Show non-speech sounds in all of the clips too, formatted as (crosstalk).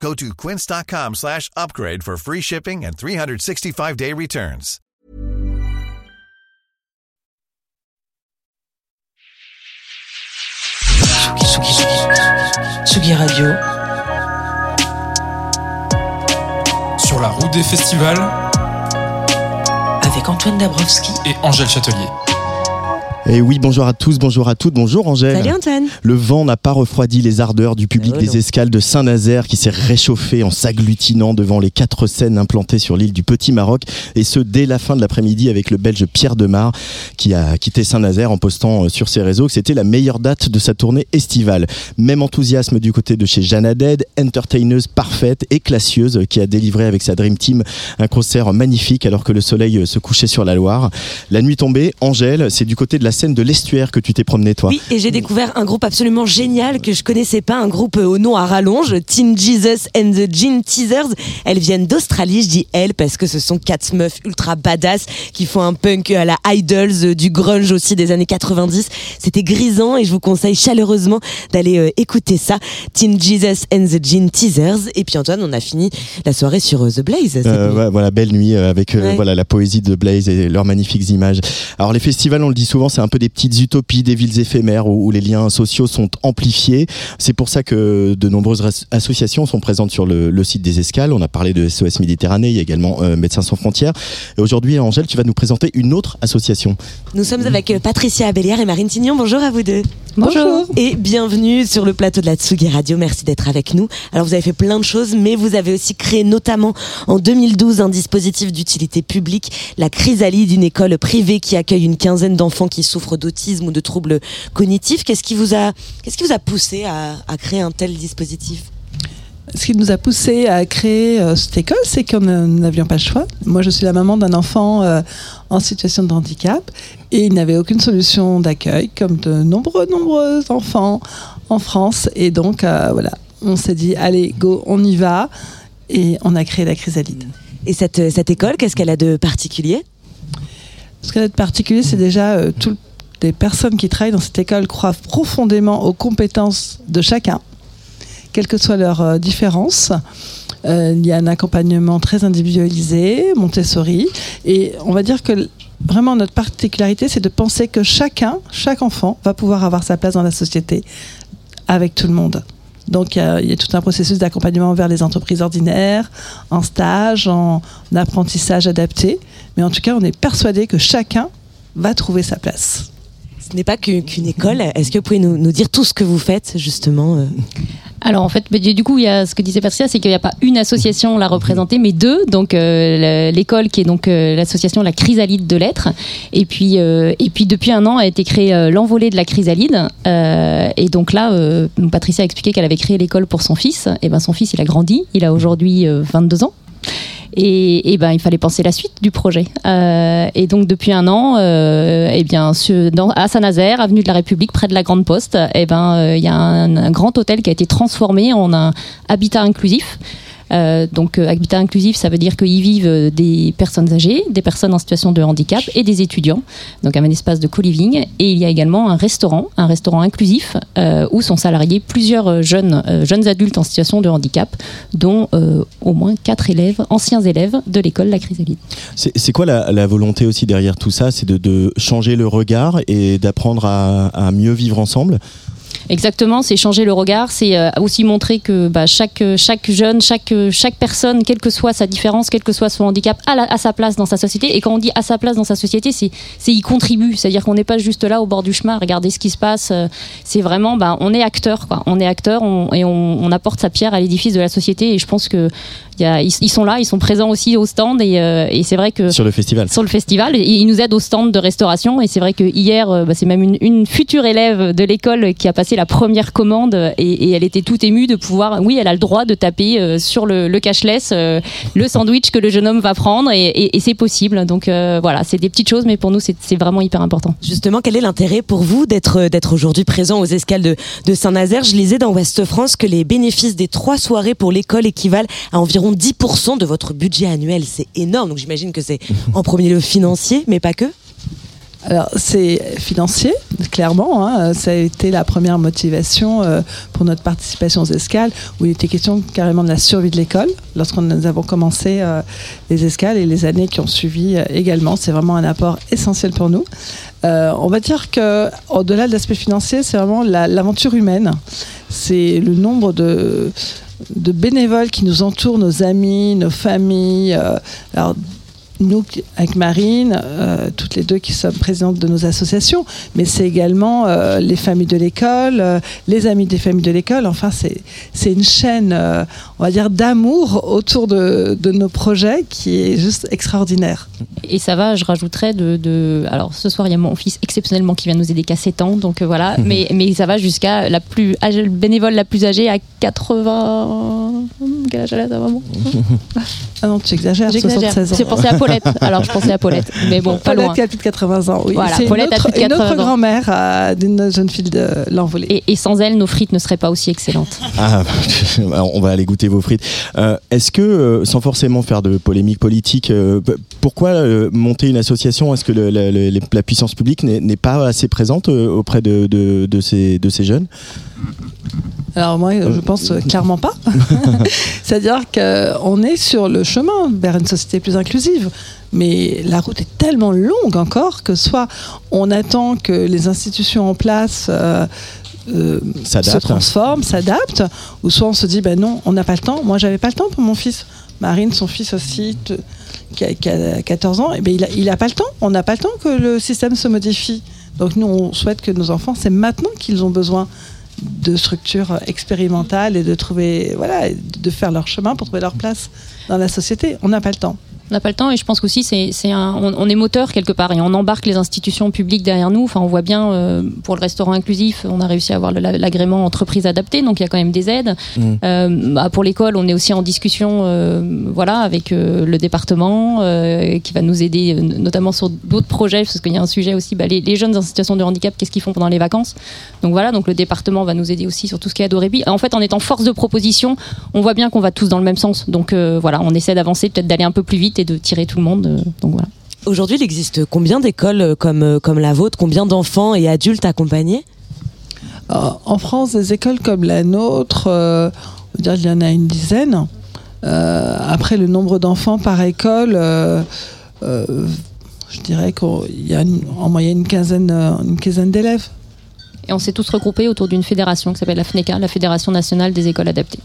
Go to quince.com slash upgrade for free shipping and 365-day returns. Tsugi, Tsugi, Tsugi Radio. Sur la route des festivals Avec Antoine Dabrowski et Angèle Châtelier. Et oui, bonjour à tous, bonjour à toutes, bonjour Angèle. Salut Antoine. Le vent n'a pas refroidi les ardeurs du public Oh des non. escales de Saint-Nazaire qui s'est réchauffé en s'agglutinant devant les quatre scènes implantées sur l'île du Petit Maroc et ce dès la fin de l'après-midi avec le belge Pierre Demar qui a quitté Saint-Nazaire en postant euh, sur ses réseaux que c'était la meilleure date de sa tournée estivale. Même enthousiasme du côté de chez Jeanne Haddad, entertaineuse parfaite et classieuse qui a délivré avec sa Dream Team un concert magnifique alors que le soleil euh, se couchait sur la Loire. La nuit tombée, Angèle, c'est du côté de la scène de l'estuaire que tu t'es promené toi. Oui, et j'ai découvert un groupe absolument génial que je connaissais pas, un groupe euh, au nom à rallonge, Teen Jesus and the Gin Teasers. Elles viennent d'Australie, je dis elles parce que ce sont quatre meufs ultra badass qui font un punk à la Idols, euh, du grunge aussi des années 90. C'était grisant et je vous conseille chaleureusement d'aller euh, écouter ça. Teen Jesus and the Gin Teasers. Et puis Antoine, on a fini la soirée sur euh, The Blaze. Euh, ouais, voilà, belle nuit avec Ouais. voilà la poésie de Blaze et leurs magnifiques images. Alors les festivals, on le dit souvent, c'est un peu des petites utopies, des villes éphémères où, où les liens sociaux sont amplifiés. C'est pour ça que de nombreuses associations sont présentes sur le, le site des escales. On a parlé de SOS Méditerranée, il y a également euh, Médecins sans frontières. Et aujourd'hui, Angèle, tu vas nous présenter une autre association. Nous sommes avec euh, Patricia Abellière et Marine Tignon. Bonjour à vous deux. Bonjour. Et bienvenue sur le plateau de la Tsugi Radio. Merci d'être avec nous. Alors vous avez fait plein de choses, mais vous avez aussi créé notamment en 2012 un dispositif d'utilité publique, la Chrysalide, une école privée qui accueille une quinzaine d'enfants qui souffrent d'autisme ou de troubles cognitifs. Qu'est-ce qui vous a, qu'est-ce qui vous a poussé à, à créer un tel dispositif? Ce qui nous a poussé à créer euh, cette école, c'est qu'on euh, nous n'avions pas le choix. Moi, je suis la maman d'un enfant euh, en situation de handicap et il n'avait aucune solution d'accueil, comme de nombreux, nombreux enfants en France. Et donc, euh, voilà, on s'est dit, allez, go, on y va. Et on a créé la chrysalide. Et cette, cette école, qu'est-ce qu'elle a de particulier? Ce qu'elle a de particulier, c'est déjà euh, toutes les personnes qui travaillent dans cette école croient profondément aux compétences de chacun, quelles que soient leurs euh, différences. Euh, il y a un accompagnement très individualisé, Montessori, et on va dire que vraiment notre particularité, c'est de penser que chacun, chaque enfant, va pouvoir avoir sa place dans la société avec tout le monde. Donc il y il y a tout un processus d'accompagnement vers les entreprises ordinaires, en stage, en apprentissage adapté. Mais en tout cas, on est persuadé que chacun va trouver sa place. Ce n'est pas qu'une école. Est-ce que vous pouvez nous, dire tout ce que vous faites justement euh? Alors en fait, du coup, il y a ce que disait Patricia, c'est qu'il n'y a pas une association la représenter, mais deux. Donc euh, le- l'école qui est donc euh, l'association La Chrysalide de lettres, et puis et puis depuis un an a été créé euh, l'envolée de la Chrysalide. Et donc là, Patricia a expliqué qu'elle avait créé l'école pour son fils. Et ben son fils, il a grandi, il a aujourd'hui euh, 22 ans. Et, et ben, il fallait penser la suite du projet. Euh, et donc, depuis un an, euh, eh bien, à Saint-Nazaire, avenue de la République, près de la Grande Poste, eh ben, euh, il y a un grand hôtel qui a été transformé en un habitat inclusif. Euh, donc, euh, habitat inclusif, ça veut dire qu'ils vivent euh, des personnes âgées, des personnes en situation de handicap et des étudiants. Donc, un espace de co-living. Et il y a également un restaurant, un restaurant inclusif, où sont salariés plusieurs jeunes, jeunes adultes en situation de handicap, dont au moins quatre élèves, anciens élèves de l'école La Chrysalide. C'est quoi la, volonté aussi derrière tout ça? C'est de, changer le regard et d'apprendre à mieux vivre ensemble? Exactement, c'est changer le regard, c'est euh, aussi montrer que bah, chaque, chaque jeune, chaque, chaque personne, quelle que soit sa différence, quel que soit son handicap, a, la- a sa place dans sa société. Et quand on dit à sa place dans sa société, c'est y contribue. C'est-à-dire qu'on n'est pas juste là au bord du chemin à regarder ce qui se passe. euh, C'est vraiment, bah, on est acteur, quoi. On est acteur on- et on, on apporte sa pierre à l'édifice de la société. Et je pense que y a, ils, ils sont là, ils sont présents aussi au stand. Et, euh, et c'est vrai que sur le festival sur le festival. Et ils nous aident au stand de restauration. Et c'est vrai que hier, euh, bah, c'est même une, une future élève de l'école qui a passé la première commande et, elle était toute émue de pouvoir. Oui, elle a le droit de taper euh, sur le, le cashless euh, le sandwich que le jeune homme va prendre et, c'est possible. Donc euh, voilà, c'est des petites choses, mais pour nous, c'est vraiment hyper important. Justement, quel est l'intérêt pour vous d'être d'être aujourd'hui présent aux escales de, de Saint-Nazaire? Je lisais dans Ouest France que les bénéfices des trois soirées pour l'école équivalent à environ 10% de votre budget annuel. C'est énorme. Donc j'imagine que c'est en premier lieu financier, mais pas que. Alors, c'est financier, clairement. hein. Ça a été la première motivation euh, pour notre participation aux escales, où il était question carrément de la survie de l'école, lorsqu'on nous avons commencé euh, les escales et les années qui ont suivi euh, également. C'est vraiment un apport essentiel pour nous. On va dire que, au-delà de l'aspect financier, c'est vraiment la- l'aventure humaine. C'est le nombre de, de bénévoles qui nous entourent, nos amis, nos familles. alors, nous, avec Marine, euh, toutes les deux qui sommes présidentes de nos associations, mais c'est également euh, les familles de l'école, euh, les amis des familles de l'école. Enfin, c'est c'est une chaîne, euh, on va dire, d'amour autour de, de nos projets qui est juste extraordinaire. Et ça va, je rajouterais de, de- Alors ce soir, il y a mon fils exceptionnellement qui vient nous aider qu'à 7 ans, donc euh, voilà. (laughs) mais, mais ça va jusqu'à la plus âgée, le bénévole la plus âgée à 80. Quel âge elle a, ta maman Ah non, tu exagères, J'exagère. 76 ans. J'ai pensé à Paulette. Alors je pensais à Paulette, mais bon, pas Paulette loin. qui a plus de 80 ans, oui. Voilà, c'est une Paulette a autre, plus de une autre 80 ans. grand-mère euh, d'une jeune fille de l'envolée. Et, et sans elle, nos frites ne seraient pas aussi excellentes. Ah, (laughs) on va aller goûter vos frites. Euh, Est-ce que, euh, sans forcément faire de polémique politique, euh, pourquoi euh, monter une association? Est-ce que le- la puissance publique n'est n'est pas assez présente auprès de, de, de ces, de ces jeunes? Alors moi, je pense euh, clairement pas. (laughs) C'est-à-dire qu'on est sur le chemin vers une société plus inclusive. Mais la route est tellement longue encore que soit on attend que les institutions en place euh, euh, se transforment, s'adaptent, ou soit on se dit, ben non, on n'a pas le temps. Moi, j'avais pas le temps pour mon fils. Marine, son fils aussi, te- qui, a, qui a 14 ans, et ben il, a, il a pas le temps. On n'a pas le temps que le système se modifie. Donc nous, on souhaite que nos enfants, c'est maintenant qu'ils ont besoin de structures expérimentales et de trouver, voilà, de faire leur chemin pour trouver leur place dans la société. On n'a pas le temps. On n'a pas le temps et je pense qu'aussi c'est c'est un on, on est moteur quelque part et on embarque les institutions publiques derrière nous. Enfin on voit bien euh, pour le restaurant inclusif on a réussi à avoir le- l'agrément entreprise adaptée donc il y a quand même des aides. Mm. Euh, bah, pour l'école on est aussi en discussion euh, voilà avec le département qui va nous aider notamment sur d'autres projets parce qu'il y a un sujet aussi bah, les, les jeunes en situation de handicap qu'est-ce qu'ils font pendant les vacances. Donc voilà donc le département va nous aider aussi sur tout ce qui est ado rébit. En fait en étant force de proposition on voit bien qu'on va tous dans le même sens. Donc voilà on essaie d'avancer peut-être d'aller un peu plus vite et de tirer tout le monde. euh, donc voilà. Aujourd'hui, il existe combien d'écoles euh, comme, euh, comme la vôtre Combien d'enfants et adultes accompagnés? En France, des écoles comme la nôtre, euh, on dire qu'il y en a une dizaine. Euh, après, le nombre d'enfants par école, euh, euh, je dirais qu'il y a une- en moyenne une quinzaine, une quinzaine d'élèves. Et on s'est tous regroupés autour d'une fédération qui s'appelle la FNECA, la Fédération nationale des écoles adaptées.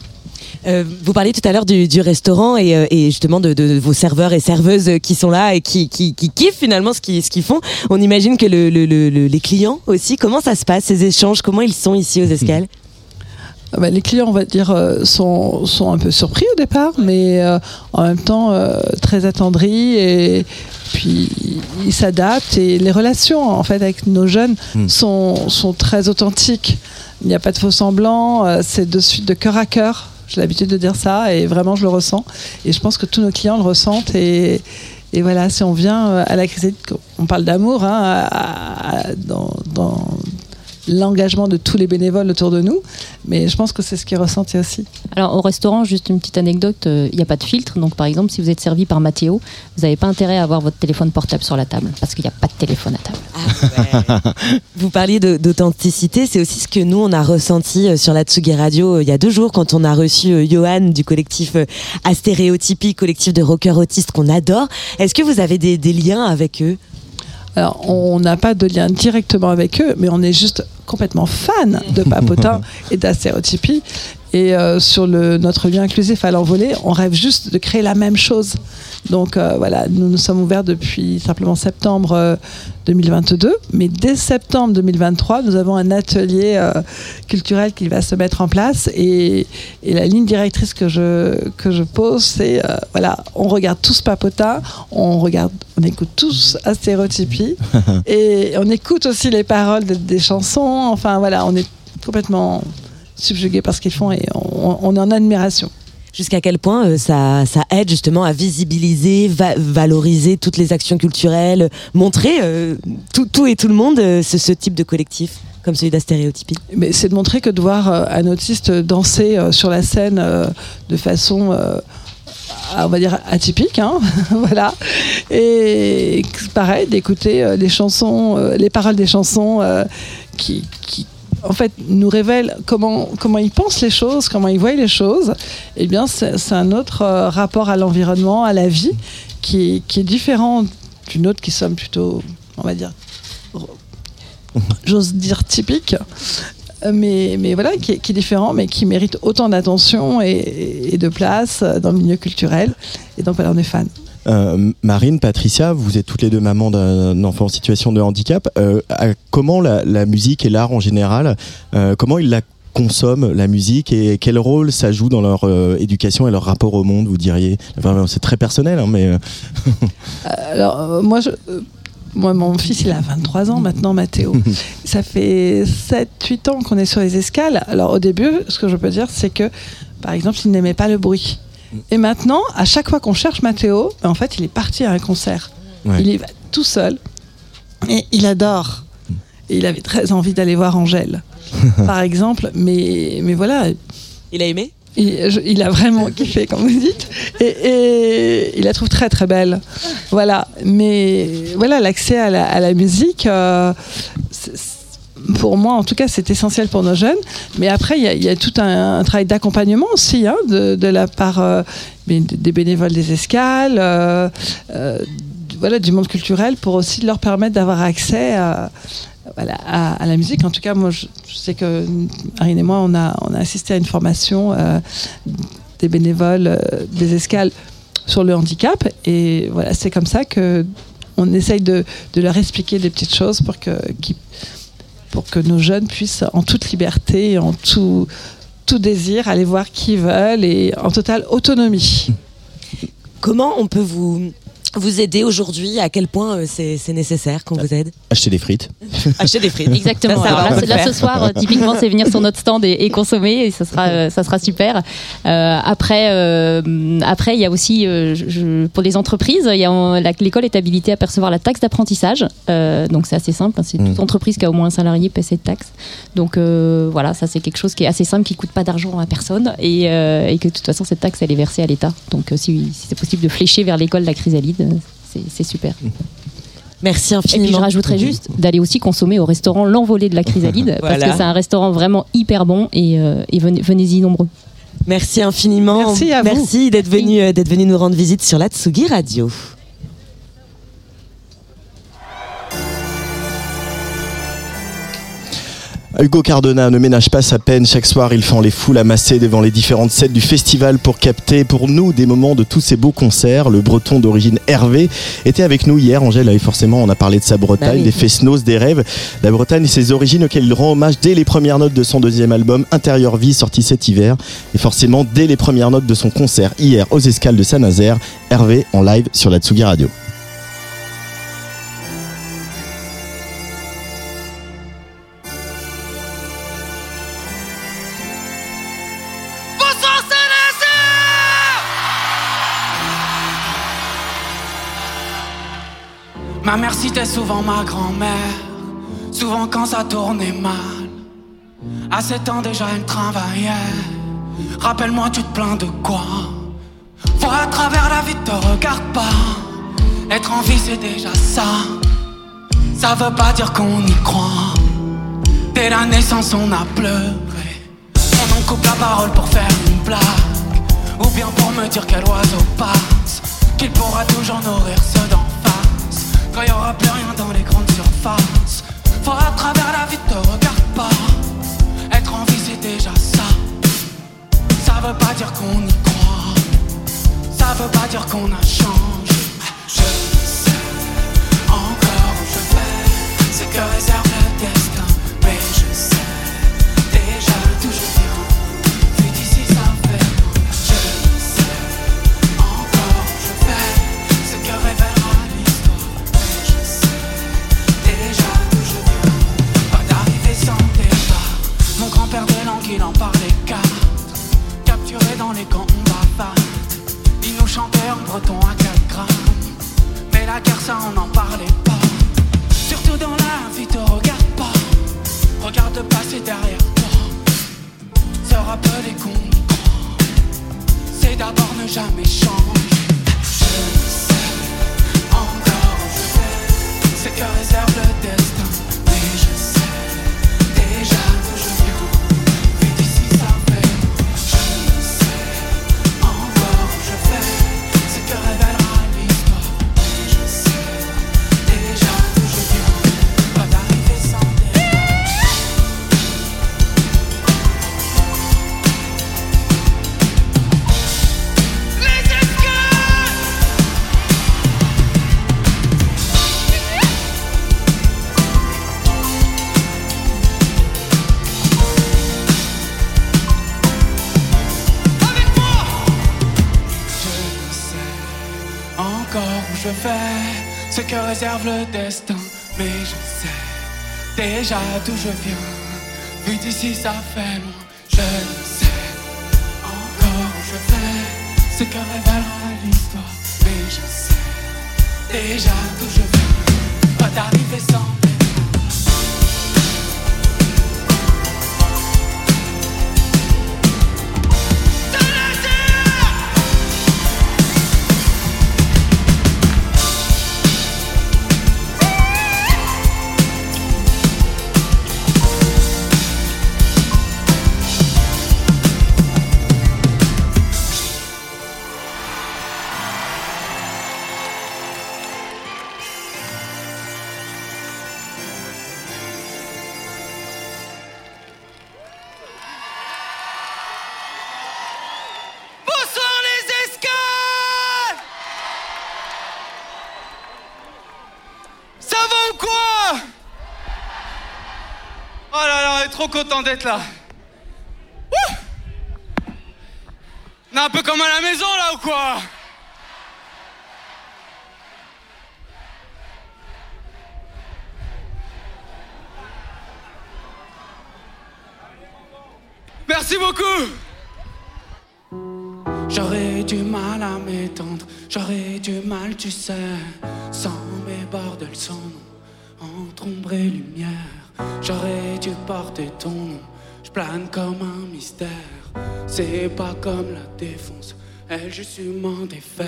Euh, vous parliez tout à l'heure du, du restaurant et, euh, et justement de, de vos serveurs et serveuses qui sont là et qui, qui, qui kiffent finalement ce qu'ils ce qu'ils font. On imagine que le, le- le- le- les clients aussi, comment ça se passe ces échanges? Comment ils sont ici aux escales? Ah bah, les clients, on va dire, euh, sont, sont un peu surpris au départ, mais euh, en même temps euh, très attendris et puis ils s'adaptent et les relations en fait avec nos jeunes Mm. sont, sont très authentiques. Il n'y a pas de faux semblants, euh, c'est de suite de cœur à cœur. J'ai l'habitude de dire ça et vraiment je le ressens. Et je pense que tous nos clients le ressentent. Et et voilà, si on vient euh, à la crise, on parle d'amour hein, dans l'engagement de tous les bénévoles autour de nous, mais je pense que c'est ce qui est ressenti aussi. Alors au restaurant, juste une petite anecdote, euh, il n'y a pas de filtre. Donc par exemple, si vous êtes servi par Mathéo, vous n'avez pas intérêt à avoir votre téléphone portable sur la table parce qu'il n'y a pas de téléphone à table. (laughs) Vous parliez d'authenticité, c'est aussi ce que nous on a ressenti euh, sur la Tsugi Radio euh, il y a deux jours quand on a reçu euh, Johan du collectif euh, Astéréotypie, collectif de rockers autistes qu'on adore. Est-ce que vous avez des, des liens avec eux? Alors, on n'a pas de lien directement avec eux, mais on est juste complètement fan de Papotin (laughs) et d'astéréotypie. Et euh, sur le, notre lien inclusif à l'envolée, on rêve juste de créer la même chose. Donc euh, voilà, nous nous sommes ouverts depuis simplement septembre euh, 2022, mais dès septembre 2023, nous avons un atelier euh, culturel qui va se mettre en place. Et, et la ligne directrice que je, que je pose, c'est euh, voilà, on regarde tous Papotin, on regarde, on écoute tous Astéréotypie, (laughs) et on écoute aussi les paroles de- des chansons. Enfin voilà, on est complètement subjugué par ce qu'ils font et on, on est en admiration. Jusqu'à quel point euh, ça, ça aide justement à visibiliser, va- valoriser toutes les actions culturelles, montrer euh, tout, tout et tout le monde euh, ce, ce type de collectif comme celui d'Astéréotypie? Mais c'est de montrer que de voir un autiste danser sur la scène de façon, on va dire, atypique, hein, (laughs) voilà. Et pareil, d'écouter les chansons, les paroles des chansons euh, qui, qui, en fait, nous révèlent comment, comment ils pensent les choses, comment ils voient les choses. Eh bien, c'est un autre euh, rapport à l'environnement, à la vie, qui, est- qui est différent d'une autre qui sommes plutôt, on va dire, (laughs) j'ose dire typique, mais, mais voilà, qui est, qui est différent, mais qui mérite autant d'attention et, et de place dans le milieu culturel. Et donc voilà, on est fan. Euh, Marine, Patricia, vous êtes toutes les deux mamans d'un enfant en situation de handicap. Euh, à- comment la, la musique et l'art en général, euh, comment ils la consomment la musique et quel rôle ça joue dans leur éducation et leur rapport au monde, vous diriez? Enfin, C'est très personnel, hein, mais (laughs) Alors, moi, je, moi, mon fils, il a 23 ans maintenant, Mathéo. (laughs) Ça fait 7-8 ans qu'on est sur les escales. Alors, au début, ce que je peux dire, c'est que, par exemple, il n'aimait pas le bruit. Et maintenant, à chaque fois qu'on cherche Mathéo, ben, en fait, il est parti à un concert. Ouais. Il y va tout seul. Et il adore. Et il avait très envie d'aller voir Angèle, (laughs) par exemple. Mais, mais voilà, Il a aimé? Il, je- il a vraiment kiffé, comme vous dites, et, et il la trouve très très belle. Voilà, mais voilà, l'accès à la, à la musique, euh, c'est- pour moi en tout cas, c'est essentiel pour nos jeunes. Mais après, il y a, tout un, travail d'accompagnement aussi hein, de, la part euh, des bénévoles des escales, euh, euh, voilà, du monde culturel, pour aussi leur permettre d'avoir accès à, la musique. En tout cas, moi, je, sais que Marine et moi, on a, assisté à une formation des bénévoles des escales sur le handicap. Et voilà, c'est comme ça que on essaye de, leur expliquer des petites choses pour que, qui- pour que nos jeunes puissent, en toute liberté, et en tout, tout désir, aller voir qui veulent et en totale autonomie. Comment on peut vous, vous aider aujourd'hui À quel point euh, c'est c'est nécessaire qu'on vous aide acheter des frites. (laughs) Acheter des frites. Exactement. Ça, ça va, Alors on là, peut là, le ce faire. soir, euh, typiquement, c'est venir sur notre stand et, et consommer, et ça sera, euh, ça sera super. Euh, après, euh, après, il y a aussi euh, je- je- pour les entreprises, il y a euh, la- l'école est habilitée à percevoir la taxe d'apprentissage. Euh, donc c'est assez simple. hein, c'est Mm. toute entreprise qui a au moins un salarié paie cette taxe. Donc euh, voilà, ça c'est quelque chose qui est assez simple, qui coûte pas d'argent à personne, et, euh, et que de toute façon cette taxe elle est versée à l'État. Donc euh, si, si c'est possible de flécher vers l'école de la chrysalide, euh, c'est- c'est super. Merci Et puis je infiniment. rajouterais juste d'aller aussi consommer au restaurant L'Envolée de la Chrysalide (laughs) parce que c'est un restaurant vraiment hyper bon et, euh, et venez- venez-y nombreux. Merci infiniment. Merci à vous. Merci d'être venu, euh, d'être venu nous rendre visite sur la Tsugi Radio. Hugo Cardona ne ménage pas sa peine. Chaque soir, il fend les foules amassées devant les différentes scènes du festival pour capter pour nous des moments de tous ces beaux concerts. Le breton d'origine Hervé était avec nous hier. Angèle, et forcément, on a parlé de sa Bretagne, Bah oui. des Fesnos, des rêves. La Bretagne et ses origines auxquelles il rend hommage dès les premières notes de son deuxième album, Intérieur Vie, sorti cet hiver. Et forcément, dès les premières notes de son concert hier aux escales de Saint-Nazaire. Hervé en live sur la Tsugi Radio. Ma mère citait souvent ma grand-mère, souvent quand ça tournait mal. À 7 ans déjà elle travaillait. Rappelle-moi, tu te plains de quoi? Vois à travers la vie, te regarde pas. Être en vie, c'est déjà ça. Ça veut pas dire qu'on y croit. Dès la naissance, on a pleuré. On en coupe la parole pour faire une blague. Ou bien pour me dire quel oiseau passe. Qu'il pourra toujours nourrir ceux d'en face. Quand y aura plus rien dans les grandes surfaces. Faut à travers la vie, te regarde pas. Être en vie, c'est déjà ça. Ça veut pas dire qu'on y croit. Ça veut pas dire qu'on a changé. Je sais encore où je vais. C'est que réserve le destin. et Gambava. Ils nous chantaient en breton à 4 grammes. Mais la guerre, ça, on n'en parlait pas. Surtout dans la vie, te regarde pas. Regarde passer derrière toi. Se rappeler qu'on c'est d'abord ne jamais changer. Je sais encore, c'est que réserve le destin. Mais je sais déjà. Déjà d'où je viens Vu d'ici ça fait loin Je ne sais encore où je vais Ce que révélera l'histoire. Mais je sais déjà d'où je viens Pas d'arriver sans content d'être là. Wouh on est un peu comme à la maison là ou quoi? Merci beaucoup J'aurais du mal à m'étendre, j'aurais du mal, tu sais, sans mes bordels sans nom, entre ombre et lumière. J'aurais dû porter ton nom, je plane comme un mystère. C'est pas comme la défonce, elle juste m'en défaire.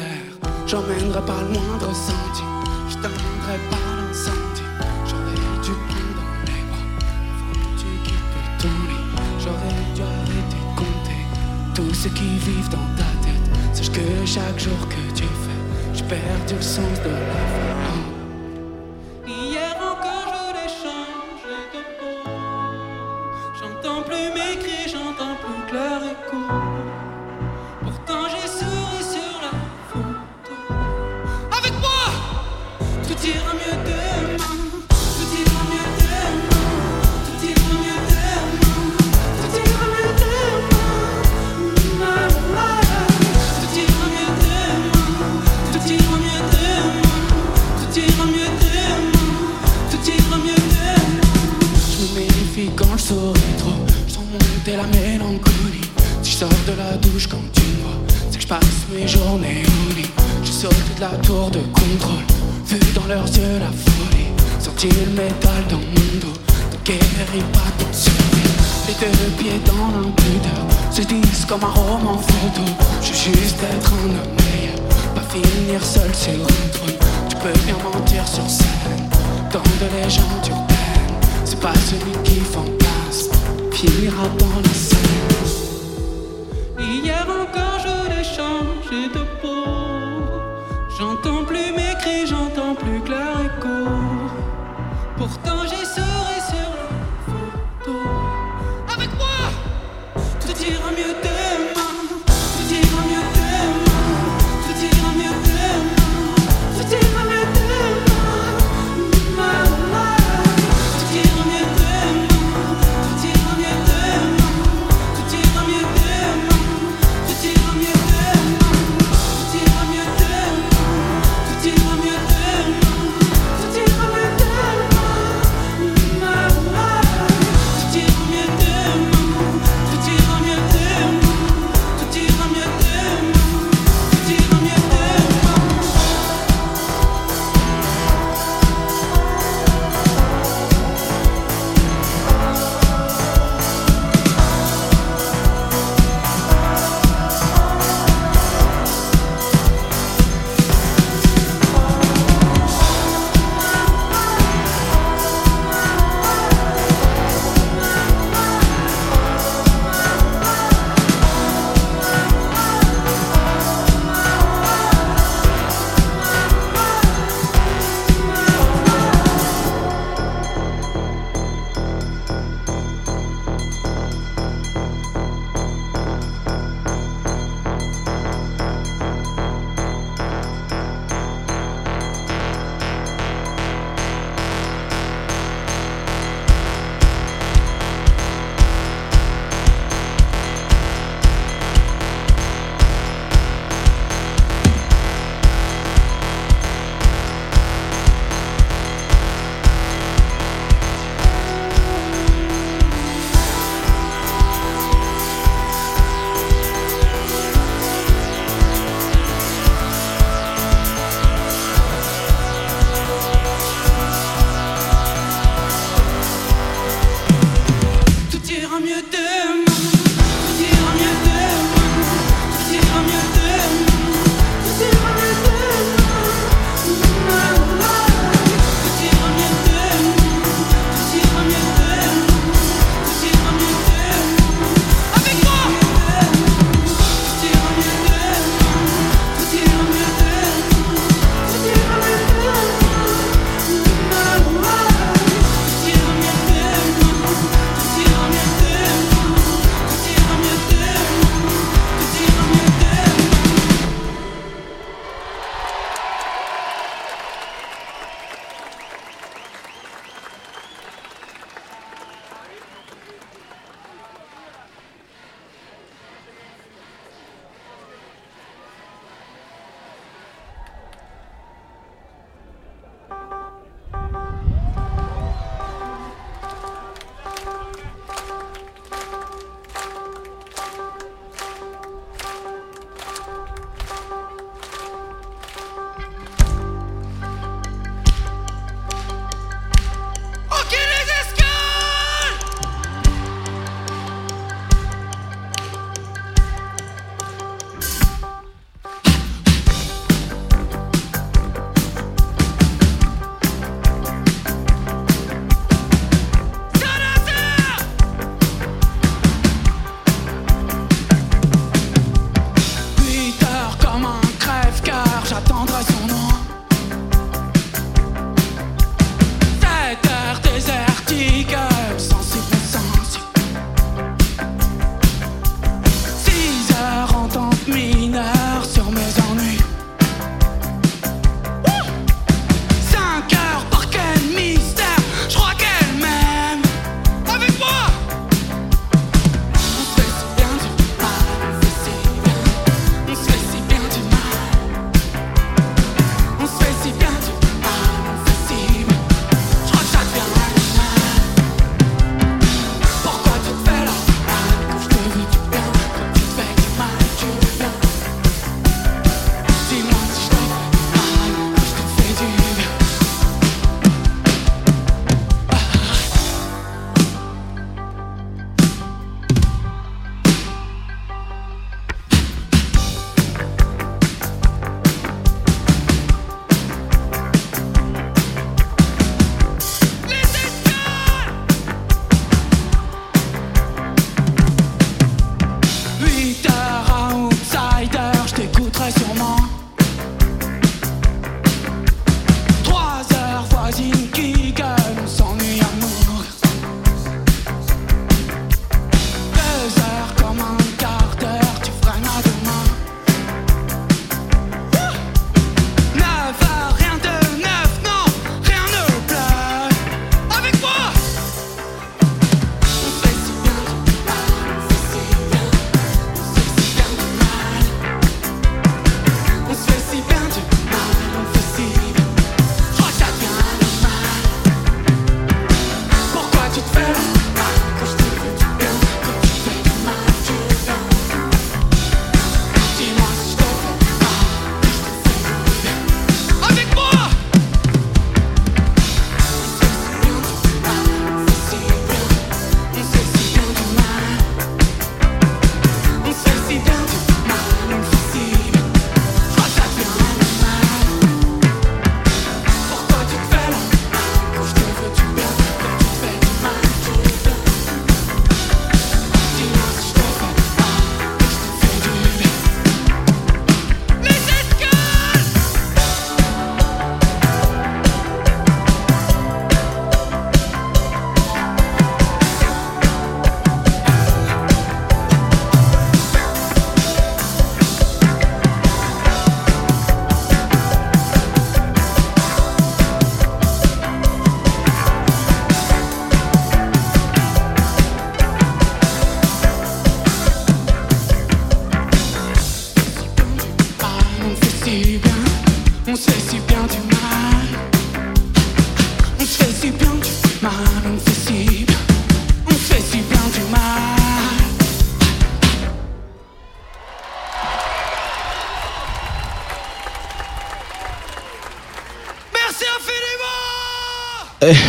J'emmènerai pas le moindre centime, je t'emmènerai pas l'incendie. J'aurais dû prendre dans les bras, tu quittes ton lit. J'aurais dû arrêter de compter tous ceux qui vivent dans ta tête. Sache que chaque jour que tu fais, j'ai perdu le sens de la vie. Mes journées au lit. Je sauté de la tour de contrôle. Vu dans leurs yeux la folie. Senti le métal dans mon dos. Ne guéris pas ton survie. Les deux pieds dans l'impudeur. Se disent comme un roman photo. Je veux juste être un homme meilleur. Pas finir seul sur un trône. Tu peux bien mentir sur scène. Dans de légendes urbaines. C'est pas celui qui fantasme. Finira dans la scène. Hier encore J'entends plus mes cris, j'entends plus leur écho. Pourtant j'ai souri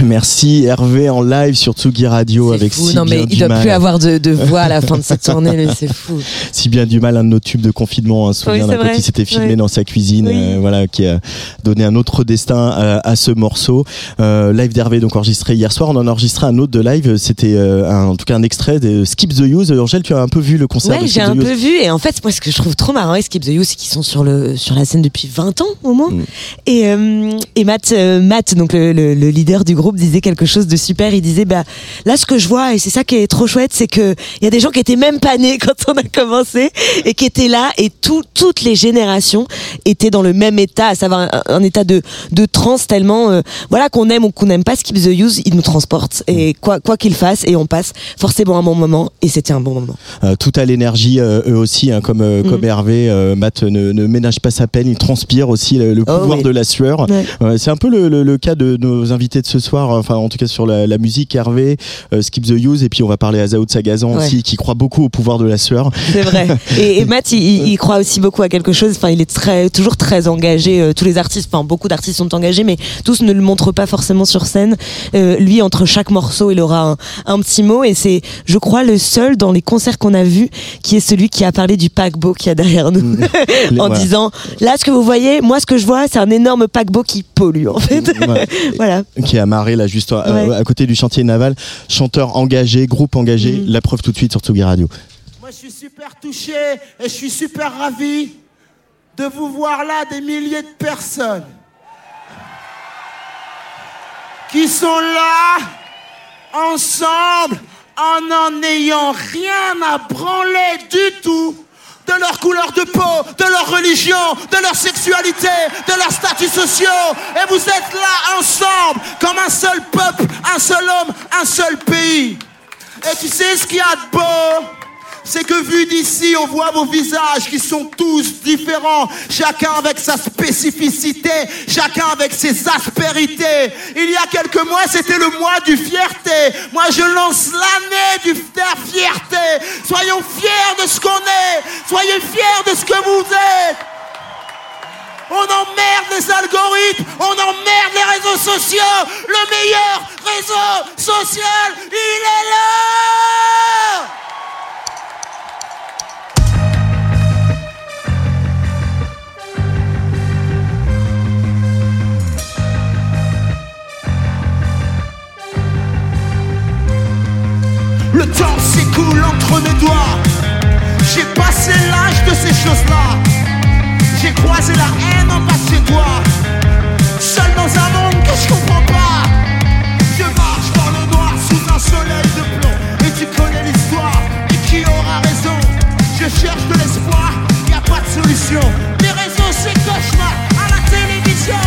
(laughs) Merci Hervé en live sur Tsugi Radio avec fou. si Non, bien mais du il doit plus avoir de, de voix à la fin de cette (laughs) tournée, lui, c'est fou. si bien du mal un de nos tubes de confinement, un souvenir Oui, d'un vrai. s'était filmé Oui. dans sa cuisine, Oui. euh, voilà, qui a donné un autre destin à, à ce morceau. Euh, live d'Hervé donc enregistré hier soir. On en a enregistré un autre de live. C'était euh, en tout cas un extrait de Skip the Use. Angèle, tu as un peu vu le concert Ouais, de j'ai Skip un the Use peu vu et en fait moi ce que je trouve trop marrant Skip the Youth c'est qu'ils sont sur le sur la scène depuis 20 ans au moins Mm. et euh, et Matt euh, Matt donc le, le, le leader du groupe disait quelque chose de super il disait bah là ce que je vois et c'est ça qui est trop chouette c'est que il y a des gens qui étaient même pas nés (laughs) quand on a commencé et qui étaient là et tout toutes les générations étaient dans le même état à savoir un, un état de de transe tellement euh, voilà qu'on aime ou qu'on n'aime pas Skip the Youth il nous transporte et quoi quoi qu'il fasse et on passe forcément un bon moment et c'était un bon moment Euh, tout à l'énergie, euh, eux aussi, hein, comme, Mm. comme Hervé. Matt ne, ne ménage pas sa peine, il transpire aussi le, le Oh, pouvoir oui. de la sueur. Ouais, c'est un peu le, le- le cas de nos invités de ce soir, enfin en tout cas sur la, la musique, Hervé, euh, Skip the Use, et puis on va parler à Zao de Sagazan Ouais. aussi, qui croit beaucoup au pouvoir de la sueur. C'est vrai. (laughs) Et, et Matt, il, croit aussi beaucoup à quelque chose. Enfin, il est très, toujours très engagé. Euh, tous les artistes, enfin, beaucoup d'artistes sont engagés, mais tous ne le montrent pas forcément sur scène. Euh, lui, entre chaque morceau, il aura un, un petit mot. Et c'est, je crois, le seul dans les concerts qu'on a vus qui est celui qui a parlé du paquebot qu'il y a derrière nous. Les- (laughs) en disant, là, ce que vous voyez, moi, ce que je vois, c'est un énorme paquebot qui pollue, en fait. Ouais. (laughs) voilà. qui est amarré là juste à, Ouais. à côté du chantier naval, chanteur engagé, groupe engagé, Mm. la preuve tout de suite sur Tsugi Radio. Moi, je suis super touché et je suis super ravi de vous voir là, des milliers de personnes qui sont là, ensemble, en n'en ayant rien à branler du tout de leur couleur de peau, de leur religion, de leur sexualité, de leurs statuts sociaux. Et vous êtes là ensemble, comme un seul peuple, un seul homme, un seul pays. Et tu sais ce qu'il y a de beau? C'est que vu d'ici, on voit vos visages qui sont tous différents, chacun avec sa spécificité, chacun avec ses aspérités. Il y a quelques mois, c'était le mois du fierté. Moi, je lance l'année de la fierté. Soyons fiers de ce qu'on est. Soyez fiers de ce que vous êtes. On emmerde les algorithmes, on emmerde les réseaux sociaux. Le meilleur réseau social, il est là temps s'écoule entre mes doigts. J'ai passé l'âge de ces choses-là. J'ai croisé la haine en bas de ses doigts. Seul dans un monde que je comprends pas. Je marche dans le noir sous un soleil de plomb. Et tu connais l'histoire. Et qui aura raison? Je cherche de l'espoir. Y a pas de solution. Les réseaux, c'est cauchemar. À la télévision,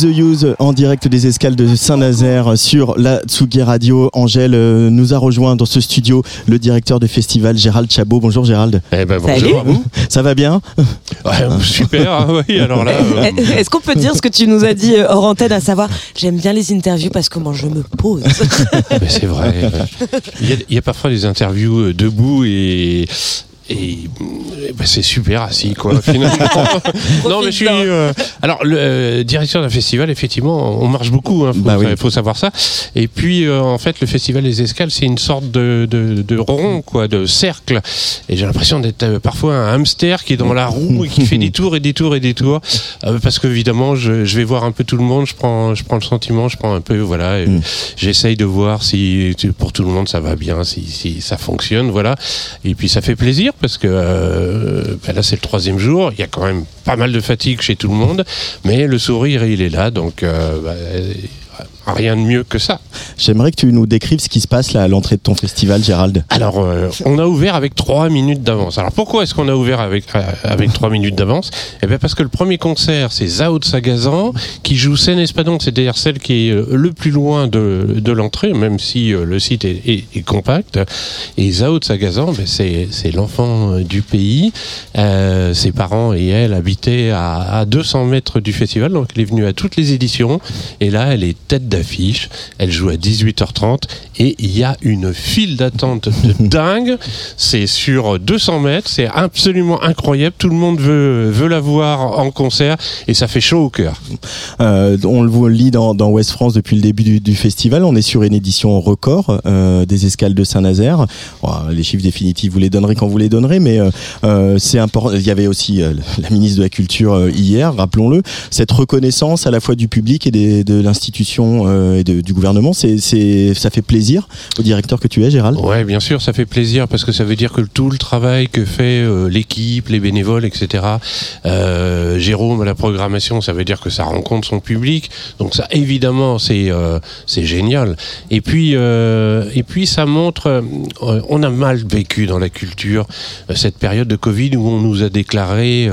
the Use en direct des escales de Saint-Nazaire sur la Tsugi Radio. Angèle euh, nous a rejoint dans ce studio le directeur du festival Gérald Chabot. Bonjour Gérald. Eh ben Salut. bonjour à vous. Ça va bien Ouais, (laughs) super, hein, oui, alors là. euh, Est-ce qu'on peut dire ce que tu nous as dit euh, hors antenne, à savoir j'aime bien les interviews parce que comment je me pose (laughs) mais c'est vrai. Il y, a, il y a parfois des interviews debout et. Et euh, bah, c'est super assis quoi (laughs) finalement. non mais je suis euh, alors le euh, directeur d'un festival effectivement on marche beaucoup hein, faut, Bah oui. faut savoir ça et puis euh, en fait le festival des escales c'est une sorte de, de, de rond quoi de cercle et j'ai l'impression d'être euh, parfois un hamster qui est dans la roue et qui fait des tours et des tours et des tours Euh, parce que évidemment je, je vais voir un peu tout le monde je prends je prends le sentiment je prends un peu voilà et Mm. j'essaye de voir si pour tout le monde ça va bien si, si ça fonctionne voilà et puis ça fait plaisir parce que euh, ben là c'est le troisième jour. Il y a quand même pas mal de fatigue chez tout le monde. Mais le sourire il est là. Donc euh, euh, rien de mieux que ça J'aimerais que tu nous décrives ce qui se passe là à l'entrée de ton festival, Gérald. Alors, euh, on a ouvert avec trois minutes d'avance. Alors, pourquoi est-ce qu'on a ouvert avec euh, avec trois minutes d'avance? Eh bien, parce que le premier concert, c'est Zao de Sagazan qui joue Seine Espadon, c'est-à-dire celle qui est euh, le plus loin de, de l'entrée, même si euh, le site est, est- est compact. Et Zao de Sagazan, ben, c'est c'est l'enfant du pays. Euh, ses parents et elle habitaient à, à 200 mètres du festival, donc elle est venue à toutes les éditions. Et là, elle est tête Elle joue à 18h30 et il y a une file d'attente de (laughs) dingue. C'est sur 200 mètres, c'est absolument incroyable. Tout le monde veut, veut la voir en concert et ça fait chaud au cœur. Euh, on le lit dans, dans Ouest France depuis le début du, du festival. On est sur une édition record euh, des escales de Saint-Nazaire. Bon, les chiffres définitifs, vous les donnerez quand vous les donnerez, mais euh, c'est important. Il y avait aussi la ministre de la Culture hier, rappelons-le. Cette reconnaissance à la fois du public et des- de l'institution et de- du gouvernement, c'est, ça fait plaisir au directeur que tu es, Gérald. Ouais, bien sûr, ça fait plaisir parce que ça veut dire que tout le travail que fait euh, l'équipe, les bénévoles, etc. Euh, Jérôme la programmation, ça veut dire que ça rencontre son public. Donc ça, évidemment, c'est euh, génial. Et puis et puis ça montre, on a mal vécu dans la culture cette période de Covid où on nous a déclaré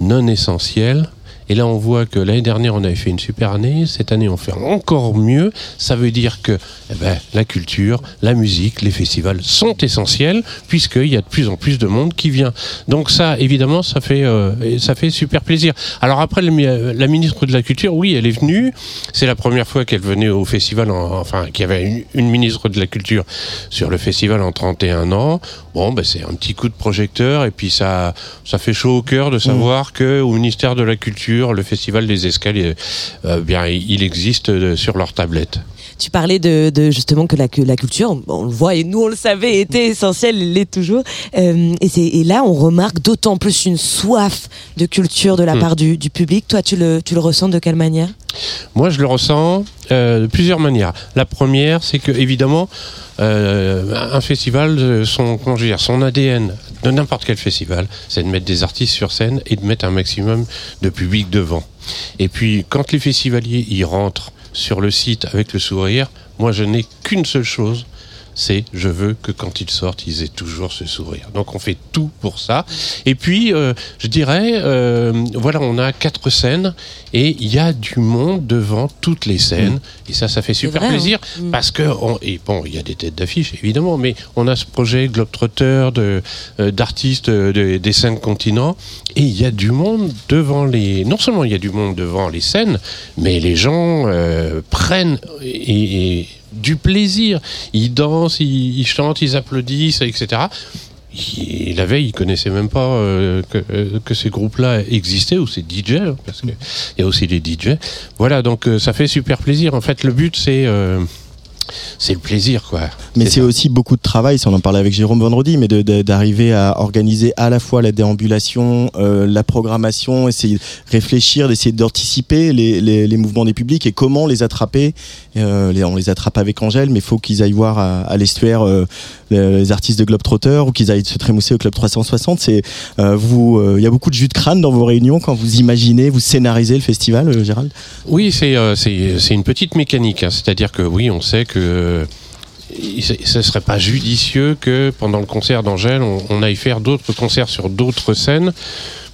non essentiel. Et là, on voit que l'année dernière, on avait fait une super année. Cette année, on fait encore mieux. Ça veut dire que eh ben, la culture, la musique, les festivals sont essentiels puisqu'il y a de plus en plus de monde qui vient. Donc ça, évidemment, ça fait, euh, ça fait super plaisir. Alors après, la ministre de la Culture, oui, elle est venue. C'est la première fois qu'elle venait au festival, en- enfin, qu'il y avait une ministre de la Culture sur le festival en 31 ans. Bon, ben, c'est un petit coup de projecteur et puis ça, ça fait chaud au cœur de savoir que au ministère de la Culture, le festival des escaliers, euh, bien, il existe euh, sur leur tablette. Tu parlais de, de justement que la, que la culture, on le voit et nous on le savait, était essentielle, elle l'est toujours. Euh, et, c'est- et là, on remarque d'autant plus une soif de culture de la Hmm. part du, du public. Toi, tu le, tu le ressens de quelle manière? Moi, je le ressens euh, de plusieurs manières. La première, c'est que évidemment, euh, un festival, son, comment je veux dire, son ADN de n'importe quel festival, c'est de mettre des artistes sur scène et de mettre un maximum de public devant. Et puis, quand les festivaliers y rentrent sur le site avec le sourire, moi, je n'ai qu'une seule chose. C'est je veux que quand ils sortent, ils aient toujours ce sourire. Donc on fait tout pour ça. Et puis euh, je dirais, euh, voilà, on a quatre scènes et il y a du monde devant toutes les scènes. Et ça, ça fait super vrai, hein. plaisir Mm. parce que on, et bon, il y a des têtes d'affiche évidemment, mais on a ce projet Globetrotter de euh, d'artistes euh, de- des cinq continents et il y a du monde devant les. Non seulement il y a du monde devant les scènes, mais les gens prennent et, et du plaisir. Ils dansent, ils, chantent, ils applaudissent, etc. Et la veille, ils connaissaient même pas euh, que, euh, que ces groupes-là existaient ou ces DJ, hein, parce qu'il y a aussi les DJ. Voilà, donc euh, ça fait super plaisir. En fait, le but c'est c'est le plaisir, quoi. Mais c'est aussi beaucoup de travail, on en parlait avec Jérôme vendredi, mais d'arriver à organiser à la fois la déambulation, euh, la programmation, essayer de réfléchir, d'essayer d'anticiper les, les, les mouvements des publics et comment les attraper. Euh, les- on les attrape avec Angèle, mais il faut qu'ils aillent voir à, à l'estuaire euh, les, artistes de Globetrotter ou qu'ils aillent se trémousser au Club 360. C'est vous, il y a beaucoup de jus de crâne dans vos réunions quand vous imaginez, vous scénarisez le festival, Gérald? Oui, c'est une petite mécanique. hein. C'est-à-dire que oui, on sait que il- ce serait pas judicieux que pendant le concert d'Angèle, on, on aille faire d'autres concerts sur d'autres scènes.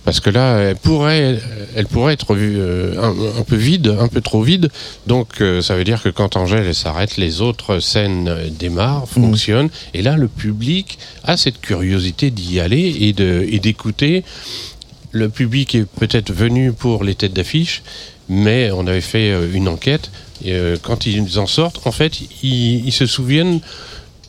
parce que là, elle pourrait, elle pourrait être vue euh, un, un peu vide, un peu trop vide. Donc, euh, ça veut dire que quand Angèle s'arrête, les autres scènes euh, démarrent, fonctionnent. Et là, le public a cette curiosité d'y aller et d'écouter. Le public est peut-être venu pour les têtes d'affiche, mais on avait fait euh, une enquête. Et, euh, quand ils en sortent, en fait, ils, ils se souviennent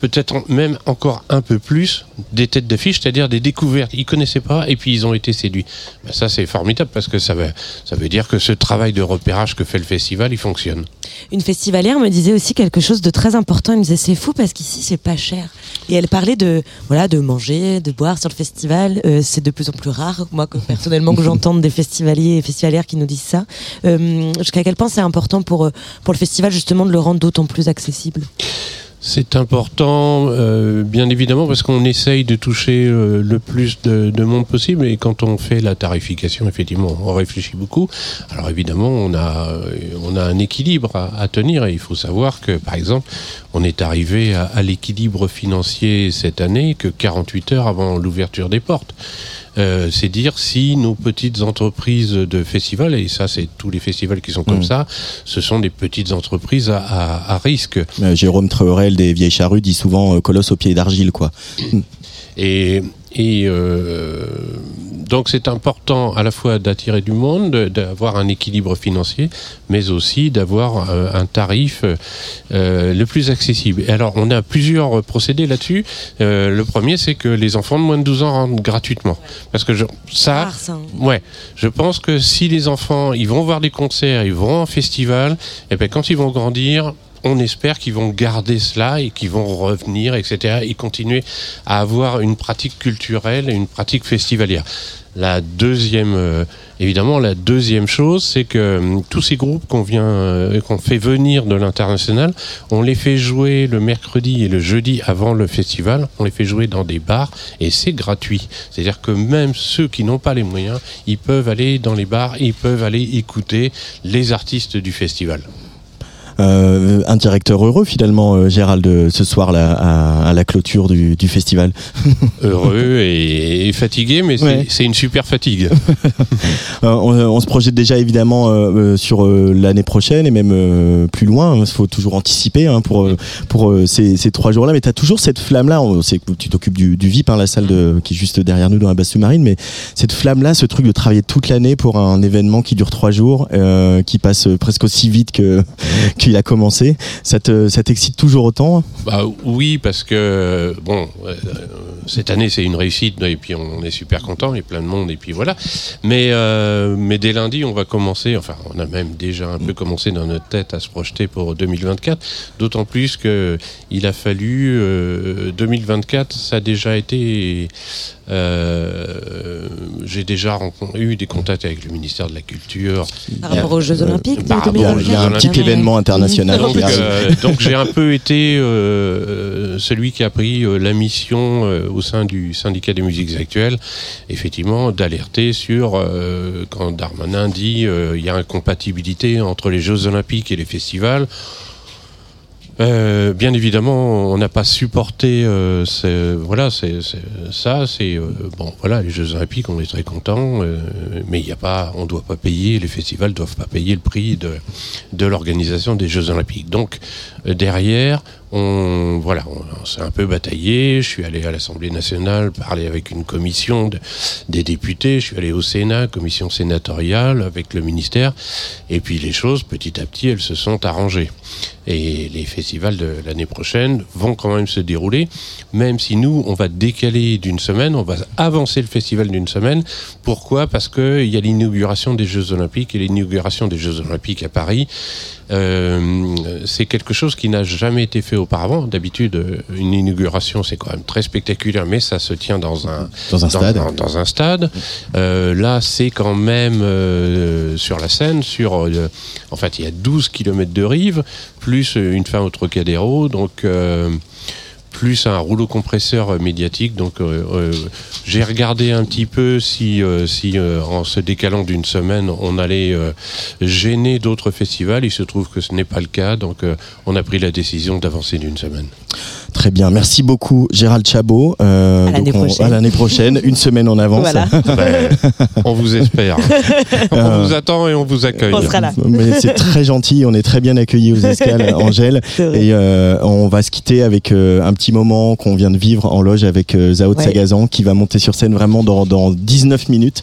peut-être même encore un peu plus des têtes d'affiche, c'est-à-dire des découvertes. Ils connaissaient pas et puis ils ont été séduits. Ben, ça, c'est formidable parce que ça veut, ça veut dire que ce travail de repérage que fait le festival, il fonctionne. Une festivalière me disait aussi quelque chose de très important. Elle me disait c'est fou parce qu'ici c'est pas cher. Et elle parlait de voilà de manger, de boire sur le festival. Euh, c'est de plus en plus rare. Moi personnellement que j'entende des festivaliers et festivalières qui nous disent ça. Euh, Jusqu'à quel point c'est important pour euh, pour le festival justement de le rendre d'autant plus accessible? C'est important, euh, bien évidemment, parce qu'on essaye de toucher euh, le plus de, de monde possible. Et quand on fait la tarification, effectivement, on réfléchit beaucoup. Alors évidemment, on a, euh, on a un équilibre à, tenir. Et il faut savoir que, par exemple, on est arrivé à, à l'équilibre financier cette année que 48 heures avant l'ouverture des portes. Euh, c'est dire si nos petites entreprises de festivals, et ça c'est tous les festivals qui sont comme Mm. ça, ce sont des petites entreprises à, à- à risque. Euh, Jérôme Treurel des Vieilles Charrues dit souvent euh, colosse au pied d'argile, quoi. Et, et euh, donc c'est important à la fois d'attirer du monde, de- d'avoir un équilibre financier, mais aussi d'avoir euh, un tarif euh, le plus accessible. Et alors on a plusieurs procédés là-dessus. Le premier c'est que les enfants de moins de 12 ans rentrent gratuitement. Parce que je, ça, Rare, ça, hein. ouais, je pense que si les enfants ils vont voir des concerts, ils vont en festival, et ben quand ils vont grandir, on espère qu'ils vont garder cela et qu'ils vont revenir, etc. et continuer à avoir une pratique culturelle et une pratique festivalière. La deuxième, euh, évidemment, la deuxième chose, c'est que euh, tous ces groupes qu'on vient, euh, qu'on fait venir de l'international, on les fait jouer le mercredi et le jeudi avant le festival. On les fait jouer dans des bars et c'est gratuit. C'est-à-dire que même ceux qui n'ont pas les moyens, ils peuvent aller dans les bars, ils peuvent aller écouter les artistes du festival. Euh, un directeur heureux finalement, euh, Gérald, euh, ce soir là, à, à la clôture du, du festival. (laughs) Heureux et, et fatigué, mais c'est Ouais. c'est une super fatigue. (laughs) On, on se projette déjà évidemment sur l'année prochaine et même euh, plus loin. Il faut toujours anticiper hein, pour, pour ces, ces trois jours-là. Mais tu as toujours cette flamme-là. Tu t'occupes du, du VIP, hein, la salle de, qui est juste derrière nous dans la base sous-marine. Mais cette flamme-là, ce truc de travailler toute l'année pour un événement qui dure trois jours, euh, qui passe presque aussi vite que qu'il a commencé, ça te ça t'excite toujours autant Bah oui, parce que bon, euh, cette année c'est une réussite et puis on est super content, a plein de monde et puis voilà. Mais euh, mais dès lundi on va commencer, enfin on a même déjà un peu commencé dans notre tête à se projeter pour 2024. D'autant plus que il a fallu euh, 2024, ça a déjà été. Euh, J'ai déjà rencontré- eu des contacts avec le ministère de la Culture. Par rapport aux Jeux Olympiques de Par rapport Il y a, 2024. il y a un petit événement international. Donc, euh, donc j'ai un peu été euh, euh, celui qui a pris euh, la mission euh, au sein du syndicat des musiques actuelles, effectivement, d'alerter sur euh, quand Darmanin dit euh, il y a incompatibilité entre les Jeux Olympiques et les festivals. Euh, bien évidemment, on n'a pas supporté euh, voilà, c'est ça. C'est euh, bon, voilà, les Jeux Olympiques, on est très content, mais il y a pas, on doit pas payer, les festivals doivent pas payer le prix de de l'organisation des Jeux Olympiques. Donc euh, derrière, on voilà, on, s'est un peu bataillé. Je suis allé à l'Assemblée nationale parler avec une commission de- des députés. Je suis allé au Sénat, commission sénatoriale avec le ministère. Et puis les choses, petit à petit, elles se sont arrangées. Et les festivals de l'année prochaine vont quand même se dérouler, même si nous, on va décaler d'une semaine, on va avancer le festival d'une semaine. Pourquoi? Parce qu'il y a l'inauguration des Jeux Olympiques et l'inauguration des Jeux Olympiques à Paris. Euh, c'est quelque chose qui n'a jamais été fait auparavant. D'habitude, euh, une inauguration, c'est quand même très spectaculaire, mais ça se tient dans un, Dans un stade. dans, dans un stade. Euh, là, c'est quand même euh, sur la Seine, sur, euh, en fait, il y a 12 km de rive, plus une fin au Trocadéro, donc plus un rouleau compresseur euh, médiatique. Donc, euh, euh, j'ai regardé un petit peu si, si en se décalant d'une semaine, on allait gêner d'autres festivals. Il se trouve que ce n'est pas le cas, donc on a pris la décision d'avancer d'une semaine. Très bien, merci beaucoup Gérald Chabot. Euh, À l'année prochaine. une semaine en avance. Voilà. Ben, on vous espère. (laughs) on Euh, vous attend et on vous accueille. On sera là. Mais c'est très gentil, on est très bien accueillis aux escales, (laughs) Angèle. Et euh, on va se quitter avec euh, un petit moment qu'on vient de vivre en loge avec euh, Zao de Ouais. Sagazan qui va monter sur scène vraiment dans, dans 19 minutes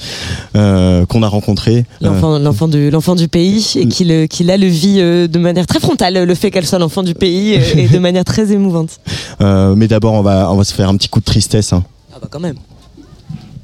euh, qu'on a rencontré. L'enfant, du, pays et qu'il, euh, qu'il a le vit euh, de manière très frontale, le fait qu'elle soit l'enfant du pays euh, et de (laughs) manière très émouvante. Euh, mais d'abord, on va, on va se faire un petit coup de tristesse. hein. Ah bah quand même.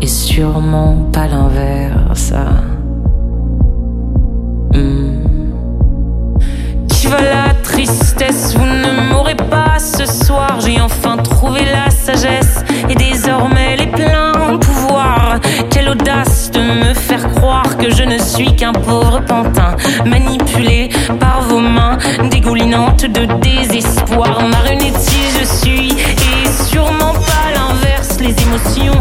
et sûrement pas l'inverse. Hmm. Qui va la tristesse? Vous ne m'aurez pas ce soir. J'ai enfin trouvé la sagesse et désormais les pleins pouvoirs. Quelle audace de me faire croire que je ne suis qu'un pauvre pantin manipulé par vos mains dégoulinantes de désespoir. Marionnettiste je suis et sûrement pas l'inverse. Les émotions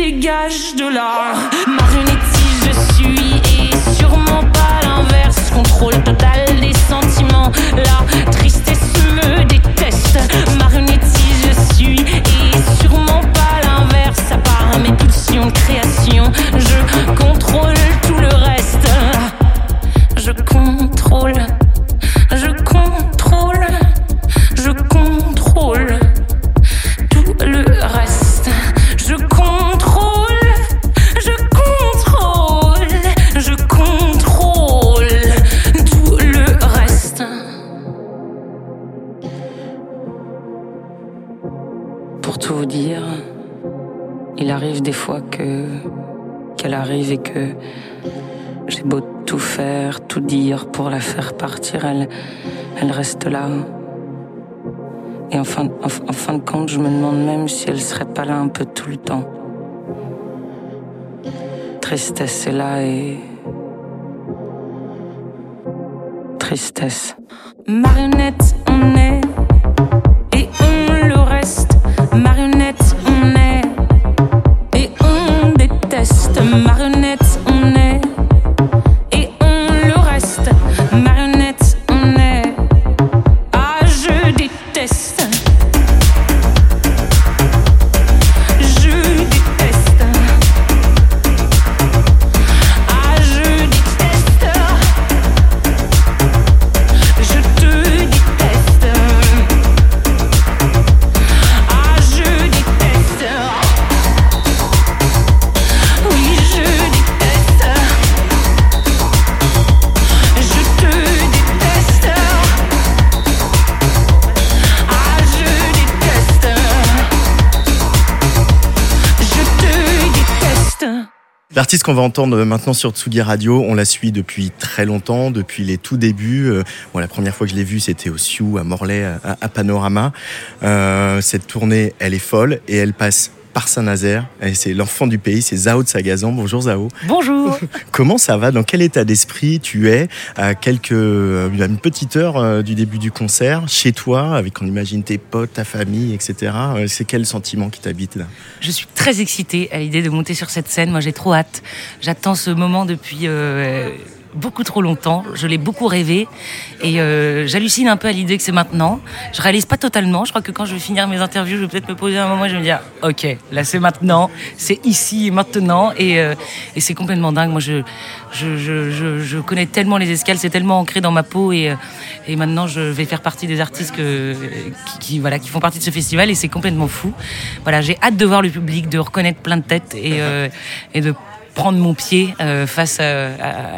dégage de là. Marionnettiste je suis et sûrement pas l'inverse. Contrôle total des sentiments. La tristesse me déteste. Marionnettiste je suis et sûrement pas l'inverse. À part mes pulsions de création, je la faire partir, elle, elle reste là. Et en fin, en, en fin de compte, je me demande même si elle serait pas là un peu tout le temps. Tristesse est là et. Tristesse. Marionnette, on est. Et on le reste. Marionnette, on est. Et on déteste. Marionnette, L'artiste qu'on va entendre maintenant sur Tsugi Radio, on la suit depuis très longtemps, depuis les tout débuts. Euh, la première fois que je l'ai vue, c'était au Sioux, à Morlaix, à, à Panorama. Euh, cette tournée, elle est folle et elle passe par Saint-Nazaire. Et C'est l'enfant du pays, c'est Zao de Sagazan. Bonjour Zao. Bonjour. (laughs) Comment ça va? Dans quel état d'esprit tu es à quelques, à une petite heure euh, du début du concert, chez toi, avec on imagine tes potes, ta famille, etc. Euh, C'est quel sentiment qui t'habite là? Je suis très excitée à l'idée de monter sur cette scène. Moi, j'ai trop hâte. J'attends ce moment depuis euh, beaucoup trop longtemps. Je l'ai beaucoup rêvé et euh, j'hallucine un peu à l'idée que c'est maintenant. Je réalise pas totalement. Je crois que quand je vais finir mes interviews, je vais peut-être me poser un moment et je vais me dire, ok, là c'est maintenant, c'est ici et maintenant et, euh, et c'est complètement dingue. Moi, je, connais tellement les escales, c'est tellement ancré dans ma peau et, euh, maintenant je vais faire partie des artistes qui, voilà, qui font partie de ce festival et c'est complètement fou. Voilà, j'ai hâte de voir le public, de reconnaître plein de têtes et de prendre mon pied euh, face à-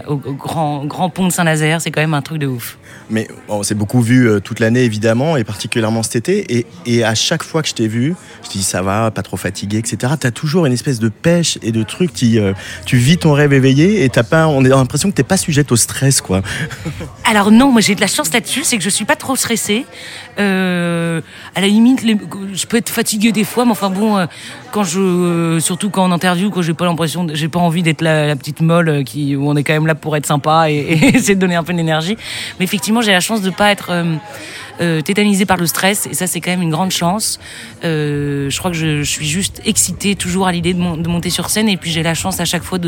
à- au, au grand, grand pont de Saint-Nazaire. C'est quand même un truc de ouf. Mais on s'est beaucoup vu euh, toute l'année évidemment et particulièrement cet été et, et à chaque fois que je t'ai vu, je te dis ça va, pas trop fatigué, etc. T'as toujours une espèce de pêche et de truc, tu, euh, tu vis ton rêve éveillé et t'as pas, on a l'impression que t'es pas sujette au stress quoi. (laughs) Alors non, moi j'ai de la chance là-dessus, c'est que je suis pas trop stressée. Euh, à la limite, les- je peux être fatiguée des fois, mais enfin bon, quand je, surtout quand on interview, quand j'ai pas l'impression, de- j'ai pas envie d'être la, petite molle euh, qui, où on est quand même là pour être sympa et, (laughs) et essayer de donner un peu d'énergie. Mais effectivement, j'ai la chance de pas être euh, euh, tétanisée par le stress, et ça c'est quand même une grande chance. Euh, je crois que je, suis juste excitée toujours à l'idée de, mon- de monter sur scène, et puis j'ai la chance à chaque fois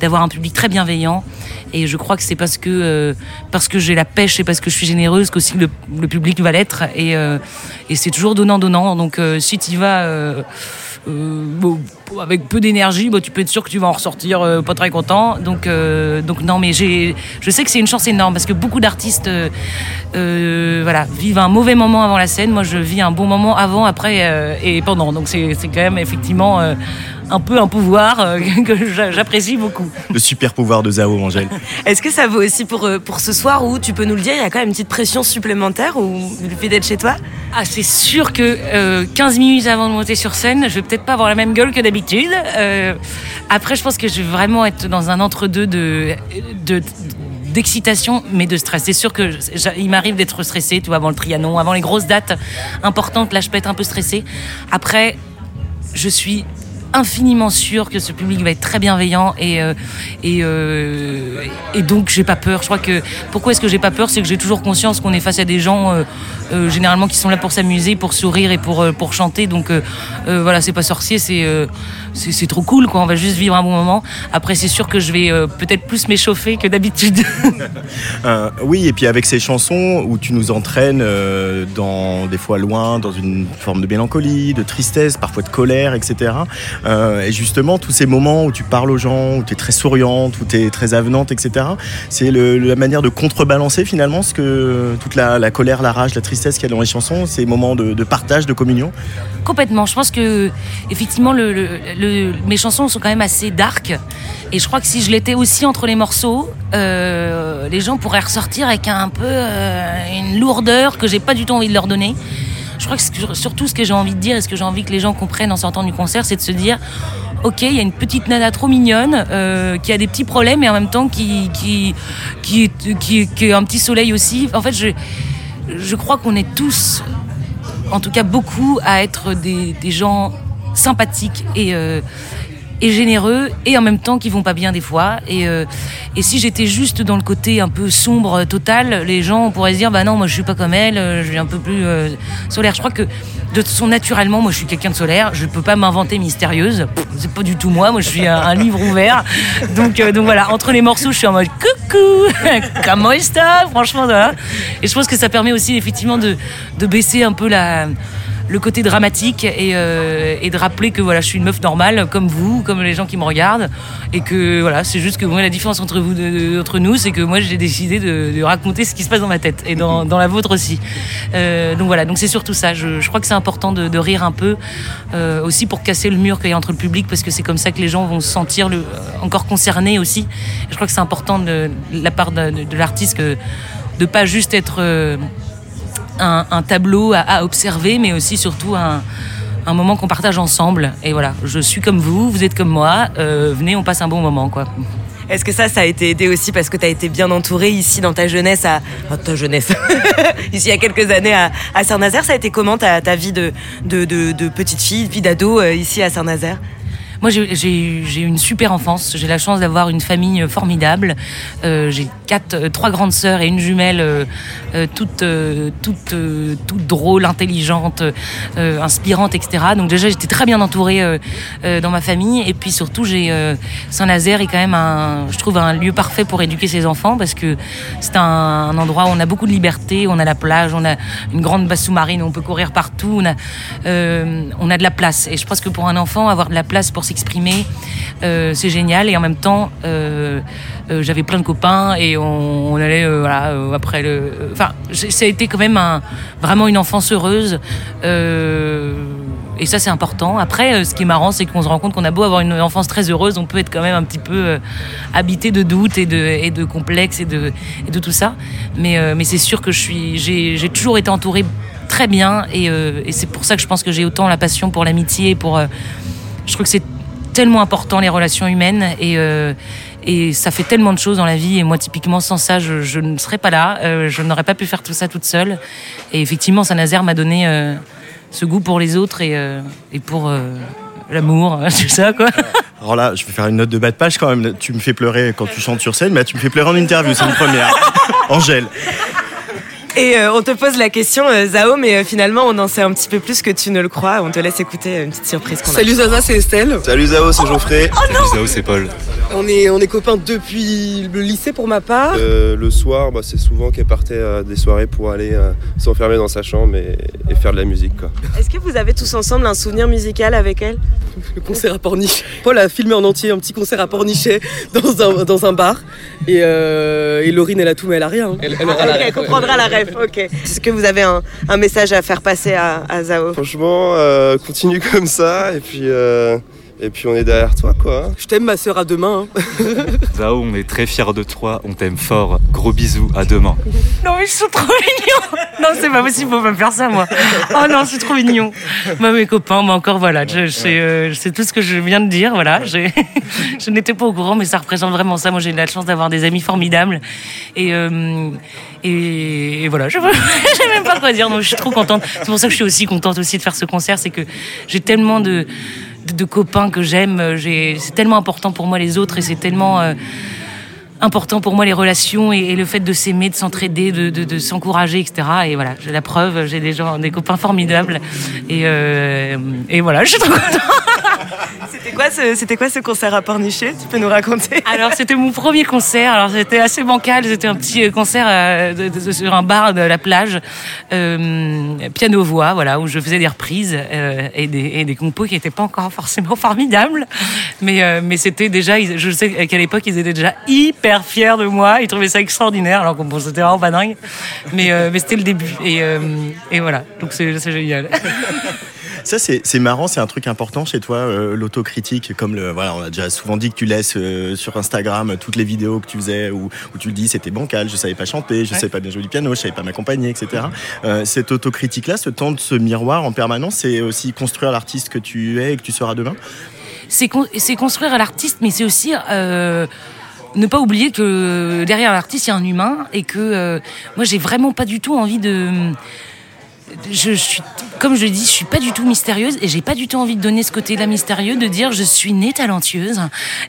d'avoir un public très bienveillant. Et je crois que c'est parce que parce que j'ai la pêche et parce que je suis généreuse qu'aussi le, le public va l'être. Et, et c'est toujours donnant donnant. Donc si tu vas euh, euh, bon, avec peu d'énergie, bah, tu peux être sûr que tu vas en ressortir euh, pas très content. Donc euh, donc non, mais j'ai je sais que c'est une chance énorme parce que beaucoup d'artistes euh, euh, voilà vivent un mauvais moment avant la scène. Moi, je vis un bon moment avant, après euh, et pendant. Donc c'est c'est quand même effectivement euh, un peu un pouvoir euh, (laughs) que j'a- j'apprécie beaucoup. Le super pouvoir de Zao, Angèle. Est-ce que ça vaut aussi pour, euh, pour ce soir où tu peux nous le dire, il y a quand même une petite pression supplémentaire ou le fait d'être chez toi? Ah, c'est sûr que euh, 15 minutes avant de monter sur scène, je vais peut-être pas avoir la même gueule que d'habitude. Euh, après, je pense que je vais vraiment être dans un entre-deux de, de d'excitation mais de stress. C'est sûr que il m'arrive d'être stressée, tu vois, avant le Trianon, avant les grosses dates importantes, là je peux être un peu stressée. Après, je suis infiniment sûre que ce public va être très bienveillant et euh, et, euh, et donc j'ai pas peur. Je crois que pourquoi est-ce que j'ai pas peur, c'est que j'ai toujours conscience qu'on est face à des gens euh, généralement qui sont là pour s'amuser, pour sourire et pour euh, pour chanter. Donc euh, voilà, c'est pas sorcier, c'est c'est trop cool quoi. On va juste vivre un bon moment. Après c'est sûr que je vais peut-être plus m'échauffer que d'habitude. (laughs) Oui, et puis avec ces chansons où tu nous entraînes dans des fois loin, dans une forme de mélancolie, de tristesse, parfois de colère, etc. Et justement, tous ces moments où tu parles aux gens, où tu es très souriante, où tu es très avenante, etc. C'est la manière de contrebalancer finalement ce que toute la colère, la rage, la tristesse qu'il y a dans les chansons, ces moments de, partage, de communion. Complètement. Je pense que effectivement, mes chansons sont quand même assez dark. Et je crois que si je l'étais aussi entre les morceaux, euh, les gens pourraient ressortir avec un peu euh, une lourdeur que j'ai pas du tout envie de leur donner. Je crois que surtout ce que j'ai envie de dire et ce que j'ai envie que les gens comprennent en sortant du concert, c'est de se dire Ok, il y a une petite nana trop mignonne euh, qui a des petits problèmes et en même temps qui qui qui qui qui est un petit soleil aussi. En fait, je je crois qu'on est tous en tout cas beaucoup à être des, gens sympathiques et, euh, et généreux et en même temps qui vont pas bien des fois. Et, euh, et si j'étais juste dans le côté un peu sombre euh, total les gens pourraient se dire bah non moi je suis pas comme elle euh, je suis un peu plus solaire. Je crois que de toute façon naturellement moi je suis quelqu'un de solaire. Je peux pas m'inventer mystérieuse. C'est pas du tout moi. Moi je suis un, livre ouvert. Donc donc voilà. Entre les morceaux je suis en mode coucou (laughs) comment est-ce franchement voilà et je pense que ça permet aussi effectivement de, de baisser un peu la le côté dramatique et, euh, et de rappeler que voilà je suis une meuf normale comme vous comme les gens qui me regardent et que voilà c'est juste que la différence entre vous entre nous c'est que moi j'ai décidé de, raconter ce qui se passe dans ma tête et dans, la vôtre aussi. Euh, donc voilà donc c'est surtout ça. Je, crois que c'est important de, rire un peu euh, aussi pour casser le mur qu'il y a entre le public parce que c'est comme ça que les gens vont se sentir encore concernés aussi. Je crois que c'est important de, la part de, l'artiste de pas juste être un, un tableau à, observer, mais aussi surtout un, moment qu'on partage ensemble. Et voilà, je suis comme vous, vous êtes comme moi, euh, venez, on passe un bon moment, quoi. Est-ce que ça, ça a été aidé aussi parce que tu as été bien entourée ici dans ta jeunesse, à ta jeunesse, (laughs) ici il y a quelques années à, Saint-Nazaire Ça a été comment ta, ta vie de, de petite fille, vie d'ado euh, ici à Saint-Nazaire? Moi, j'ai- eu une super enfance. J'ai la chance d'avoir une famille euh, formidable. Euh, j'ai quatre, euh, trois grandes sœurs et une jumelle, toutes, toutes, drôles, intelligentes, inspirantes, etc. Donc déjà, j'étais très bien entourée dans ma famille. Et puis surtout, j'ai Saint-Nazaire est quand même un, je trouve, un lieu parfait pour éduquer ses enfants parce que c'est un, endroit où on a beaucoup de liberté. On a la plage, on a une grande base sous-marine on peut courir partout. On a, on a de la place. Et je pense que pour un enfant, avoir de la place pour s'exprimer, euh, c'est génial. Et en même temps, euh, euh, j'avais plein de copains et on, allait voilà après le. Enfin, ça a été quand même un, vraiment une enfance heureuse. Et ça, c'est important. Après, ce qui est marrant, c'est qu'on se rend compte qu'on a beau avoir une enfance très heureuse, on peut être quand même un petit peu habité de doutes et de, et de complexes et de, et de tout ça. Mais, mais c'est sûr que j'ai, toujours été entourée très bien et, c'est pour ça que je pense que j'ai autant la passion pour l'amitié et pour. je trouve que c'est tellement important les relations humaines et euh, et ça fait tellement de choses dans la vie et moi typiquement sans ça je, je ne serais pas là euh, je n'aurais pas pu faire tout ça toute seule et effectivement Saint-Nazaire m'a donné euh, ce goût pour les autres et, et pour l'amour (laughs) tout ça quoi Alors là, je vais faire une note de bas de page quand même. Tu me fais pleurer quand tu chantes sur scène, mais tu me fais pleurer en interview, c'est une première. (laughs) Angèle. Et euh, on te pose la question, euh, Zao, mais euh, finalement, on en sait un petit peu plus que tu ne le crois. On te laisse écouter euh, une petite surprise qu'on a. Salut Zaza, c'est Estelle. Salut Zao, c'est Geoffrey. Salut Zao, c'est Paul. On est, on est copains depuis le lycée pour ma part. Euh, le soir, bah, c'est souvent qu'elle partait à des soirées pour aller euh, s'enfermer dans sa chambre et, et faire de la musique. Quoi. Est-ce que vous avez tous ensemble un souvenir musical avec elle? Le concert à Pornichet. Paul a filmé en entier un petit concert à Pornichet dans un, dans un bar. Et, euh, et Laurine, elle a tout, mais elle a rien. hein. Elle, elle Ok, ref, elle comprendra la Est-ce que vous avez un, message à faire passer à, à Zao? Franchement, euh, continue comme ça et puis, euh, et puis on est derrière toi. quoi. hein. Je t'aime, ma sœur, à demain. hein. Zao, (laughs) on est très fiers de toi, on t'aime fort. Gros bisous, à demain. non mais ils sont trop mignons non c'est pas possible faut pas me faire ça moi oh non c'est trop mignon moi mes copains moi encore voilà je, je sais, euh, je tout ce que je viens de dire voilà (laughs) je n'étais pas au courant mais ça représente vraiment ça moi j'ai de la chance d'avoir des amis formidables et euh, et, et voilà je (laughs) je sais même pas quoi dire donc je suis trop contente c'est pour ça que je suis aussi contente aussi de faire ce concert c'est que j'ai tellement de de, copains que j'aime j'ai c'est tellement important pour moi les autres et c'est tellement euh, important pour moi les relations et, et le fait de s'aimer, de s'entraider, de, de, de s'encourager, etc. Et voilà, j'ai la preuve, j'ai des gens, des copains formidables. Et, euh, et voilà, je suis trop contente. (laughs) C'était quoi, ce, quoi ce concert à Pornichet? Tu peux nous raconter? Alors c'était mon premier concert. Alors c'était assez bancal. C'était un petit euh, concert euh, de- de- sur un bar de la plage, euh, piano voix, voilà, où je faisais des reprises euh, et, des, et des compos qui n'étaient pas encore forcément formidables, mais mais c'était déjà. Je sais qu'à l'époque ils étaient déjà hyper fiers de moi. Ils trouvaient ça extraordinaire. Alors que bon, c'était vraiment pas dingue, mais euh, mais c'était le début. Et euh, et voilà. Donc c'est génial. (laughs) Ça, c'est marrant, c'est un truc important chez toi, euh, l'autocritique. Comme le, voilà, on a déjà souvent dit que tu laisses euh, sur Instagram toutes les vidéos que tu faisais où, où tu le dis c'était bancal, je savais pas chanter, je savais pas bien jouer du piano, je savais pas m'accompagner, etc. Euh, cette autocritique-là, ce temps de ce miroir en permanence, c'est aussi construire l'artiste que tu es et que tu seras demain? c'est con- c'est construire l'artiste, mais c'est aussi euh, ne pas oublier que derrière l'artiste, il y a un humain et que euh, moi, j'ai vraiment pas du tout envie de. Je, suis, comme je dis, je suis pas du tout mystérieuse et j'ai pas du tout envie de donner ce côté-là mystérieux, de dire je suis née talentueuse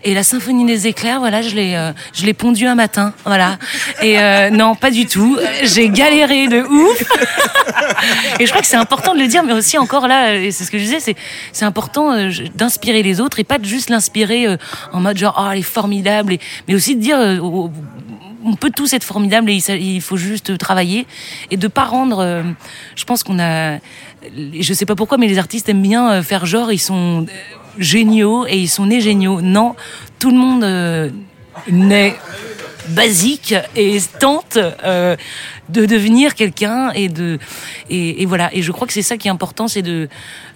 et la symphonie des éclairs, voilà, je l'ai, euh, je l'ai pondue un matin, voilà. Et euh, non, pas du tout. J'ai galéré de ouf. (laughs) Et je crois que c'est important de le dire, mais aussi encore là, et c'est ce que je disais, c'est c'est important euh, d'inspirer les autres et pas de juste l'inspirer euh, en mode genre oh elle est formidable, mais aussi de dire euh, on peut tous être formidables et il, faut juste travailler et de pas rendre. euh, je pense qu'on a, je sais pas pourquoi, mais les artistes aiment bien euh, faire genre ils sont euh, géniaux et ils sont nés géniaux. Non, tout le monde naît basique et tente de devenir quelqu'un et de et voilà et je crois que c'est ça qui est important c'est de,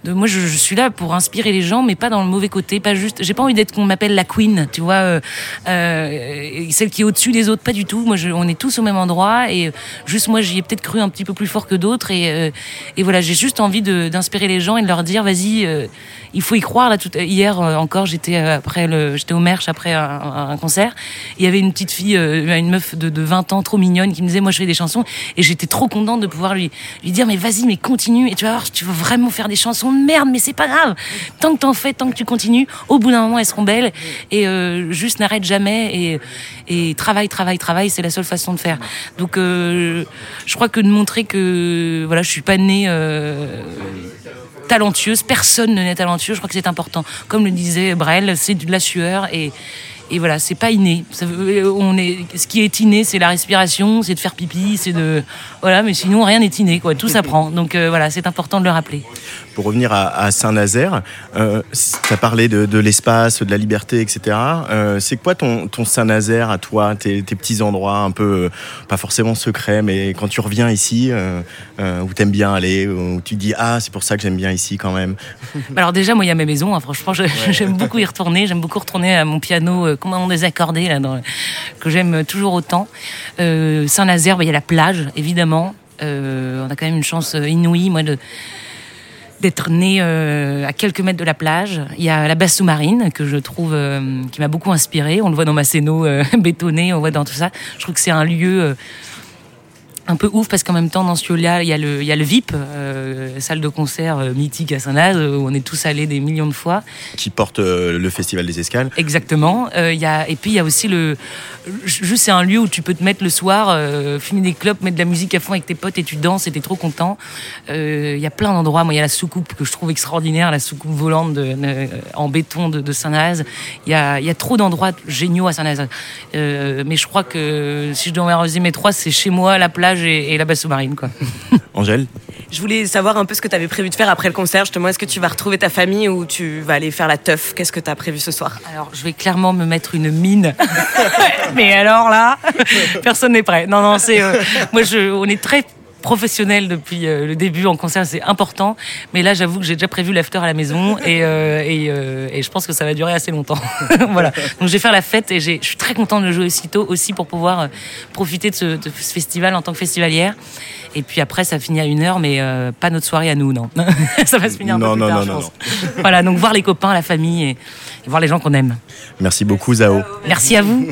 de moi je, suis là pour inspirer les gens mais pas dans le mauvais côté pas juste j'ai pas envie d'être qu'on m'appelle la queen tu vois euh, euh, celle qui est au-dessus des autres pas du tout. Moi je, on est tous au même endroit et juste moi j'y ai peut-être cru un petit peu plus fort que d'autres et euh, et voilà j'ai juste envie d'inspirer les gens et de leur dire vas-y euh, il faut y croire là tout hier euh, encore j'étais euh, après le j'étais au Merch après un, un concert. Il y avait une petite fille euh, une meuf de, de 20 ans trop mignonne qui me disait moi je fais des chansons. Et j'étais trop contente de pouvoir lui lui dire mais vas-y mais continue. Et tu vas voir tu veux vraiment faire des chansons merde mais c'est pas grave. Tant que t'en fais tant que tu continues au bout d'un moment elles seront belles. Et euh, juste n'arrête jamais et et travaille travaille travaille. C'est la seule façon de faire. Donc euh, je crois que de montrer que voilà je suis pas née euh, talentueuse. Personne ne n'est talentueux. Je crois que c'est important. Comme le disait Brel, c'est de la sueur et et voilà, c'est pas inné. Ça veut- on est, ce qui est inné, c'est la respiration, c'est de faire pipi, c'est de voilà. Mais sinon, rien n'est inné, quoi. Tout s'apprend. Donc euh, voilà, c'est important de le rappeler. Pour revenir à, à Saint-Nazaire, euh, tu as parlé de, de l'espace, de la liberté, etc. Euh, c'est quoi ton, ton Saint-Nazaire à toi, tes, tes petits endroits un peu, euh, pas forcément secrets, mais quand tu reviens ici, euh, euh, où t'aimes bien aller, où tu dis ah c'est pour ça que j'aime bien ici quand même. (laughs) Alors déjà, moi, il y a ma maison. hein. Franchement, (laughs) j'aime beaucoup y retourner. J'aime beaucoup retourner à mon piano euh, complètement désaccordé là, dans- que j'aime toujours autant. Euh, Saint-Nazaire, bah, il y a la plage, évidemment. Euh, on a quand même une chance euh, inouïe, moi, de d'être né à quelques mètres de la plage. Il y a la basse sous-marine que je trouve qui m'a beaucoup inspiré. On le voit dans Masséno euh, (laughs) bétonné, on voit dans tout ça. Je trouve que c'est un lieu un peu ouf parce qu'en même temps dans ce lieu-là il y a le il y a le VIP euh, salle de concert euh, mythique à Saint-Naz où on est tous allés des millions de fois. Qui porte euh, le festival des escales. exactement. Euh, il y a et puis il y a aussi le juste c'est un lieu où tu peux te mettre le soir fumer des clopes mettre de la musique à fond avec tes potes et tu danses et t'es trop content. Il y a plein d'endroits. Moi il y a la soucoupe que je trouve extraordinaire la soucoupe volante de, en béton de, de Saint-Naz il y a il y a trop d'endroits géniaux à Saint-Naz Euh, mais je crois que si je dois en résumer trois c'est chez moi la plage et, et la basse sous-marine quoi (laughs) Angèle Je voulais savoir un peu ce que tu avais prévu de faire après le concert. Justement, est-ce que tu vas retrouver ta famille ou tu vas aller faire la teuf? Qu'est-ce que tu as prévu ce soir? Alors, je vais clairement me mettre une mine. (laughs) Mais alors là, personne n'est prêt. Non, non, c'est. euh, moi, je, on est très professionnel depuis euh, le début en concert, c'est important. Mais là, j'avoue que j'ai déjà prévu l'after à la maison (laughs) et, euh, et, euh, et je pense que ça va durer assez longtemps. (laughs) voilà. Donc, je vais faire la fête et je suis très contente de jouer aussitôt aussi pour pouvoir euh, profiter de ce, de ce festival en tant que festivalière. Et puis après, ça finit à une heure, mais euh, pas notre soirée à nous, non. (laughs) ça va se finir un Non, peu plus non, tard, non, je non, pense. Voilà, donc voir les copains, la famille et, et voir les gens qu'on aime. Merci beaucoup Zao. Merci à vous.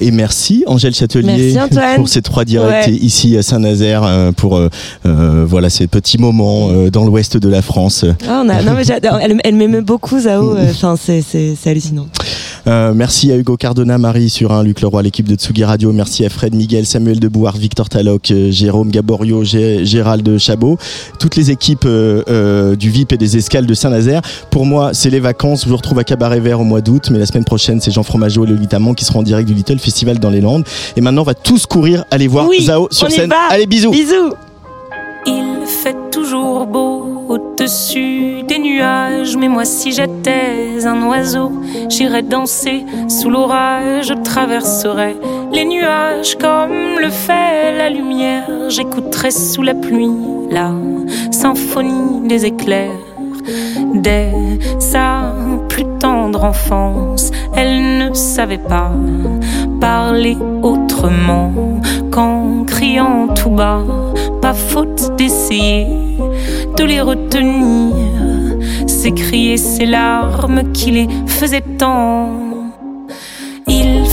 Et merci Angèle Châtelier Merci, pour ces trois directs Ouais. ici à Saint-Nazaire euh, pour euh, euh, voilà ces petits moments dans l'ouest de la France. Ah, on a- non, mais. (laughs) Elle, elle m'aime beaucoup, Zao. Euh, Enfin, c'est, hallucinant. Euh, merci à Hugo Cardona, Marie Surin, Luc Leroy, l'équipe de Tsugi Radio. Merci à Fred Miguel, Samuel Debouard, Victor Taloc, Jérôme Gaborio, Gé- Gérald Chabot, toutes les équipes euh, euh, du VIP et des escales de Saint-Nazaire. Pour moi, c'est les vacances. Je vous retrouve à Cabaret Vert au mois d'août, mais la semaine prochaine, c'est Jean Fromageau et Lolita Mang qui seront en direct du Little Festival dans les Landes. Et maintenant, on va tous courir aller voir Oui, Zao sur on y scène. va. Allez, bisous. Bisous. Il fait toujours beau au-dessus des nuages, mais moi si j'étais un oiseau, j'irais danser sous l'orage, je traverserais les nuages comme le fait la lumière, j'écouterais sous la pluie la symphonie des éclairs. Dès sa plus tendre enfance, elle ne savait pas parler autrement qu'en criant tout bas. Pas faute d'essayer de les retenir, s'écrier ces larmes qui les faisaient tant.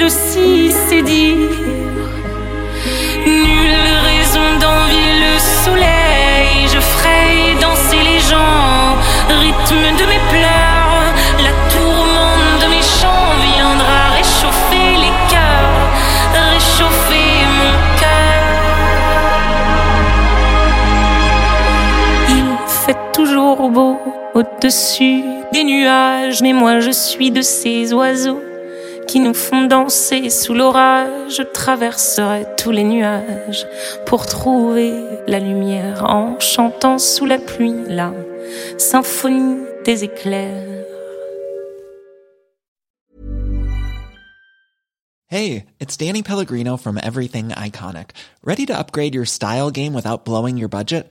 Celle aussi c'est dire. Nulle raison d'envier le soleil. Je ferai danser les gens, rythme de mes pleurs. La tourmente de mes chants viendra réchauffer les cœurs, réchauffer mon cœur. Il fait toujours beau au-dessus des nuages, mais moi je suis de ces oiseaux qui nous font danser sous l'orage. Je traverserai tous les nuages pour trouver la lumière en chantant sous la pluie la symphonie des éclairs. Hey, it's Danny Pellegrino from Everything Iconic. Ready to upgrade your style game without blowing your budget?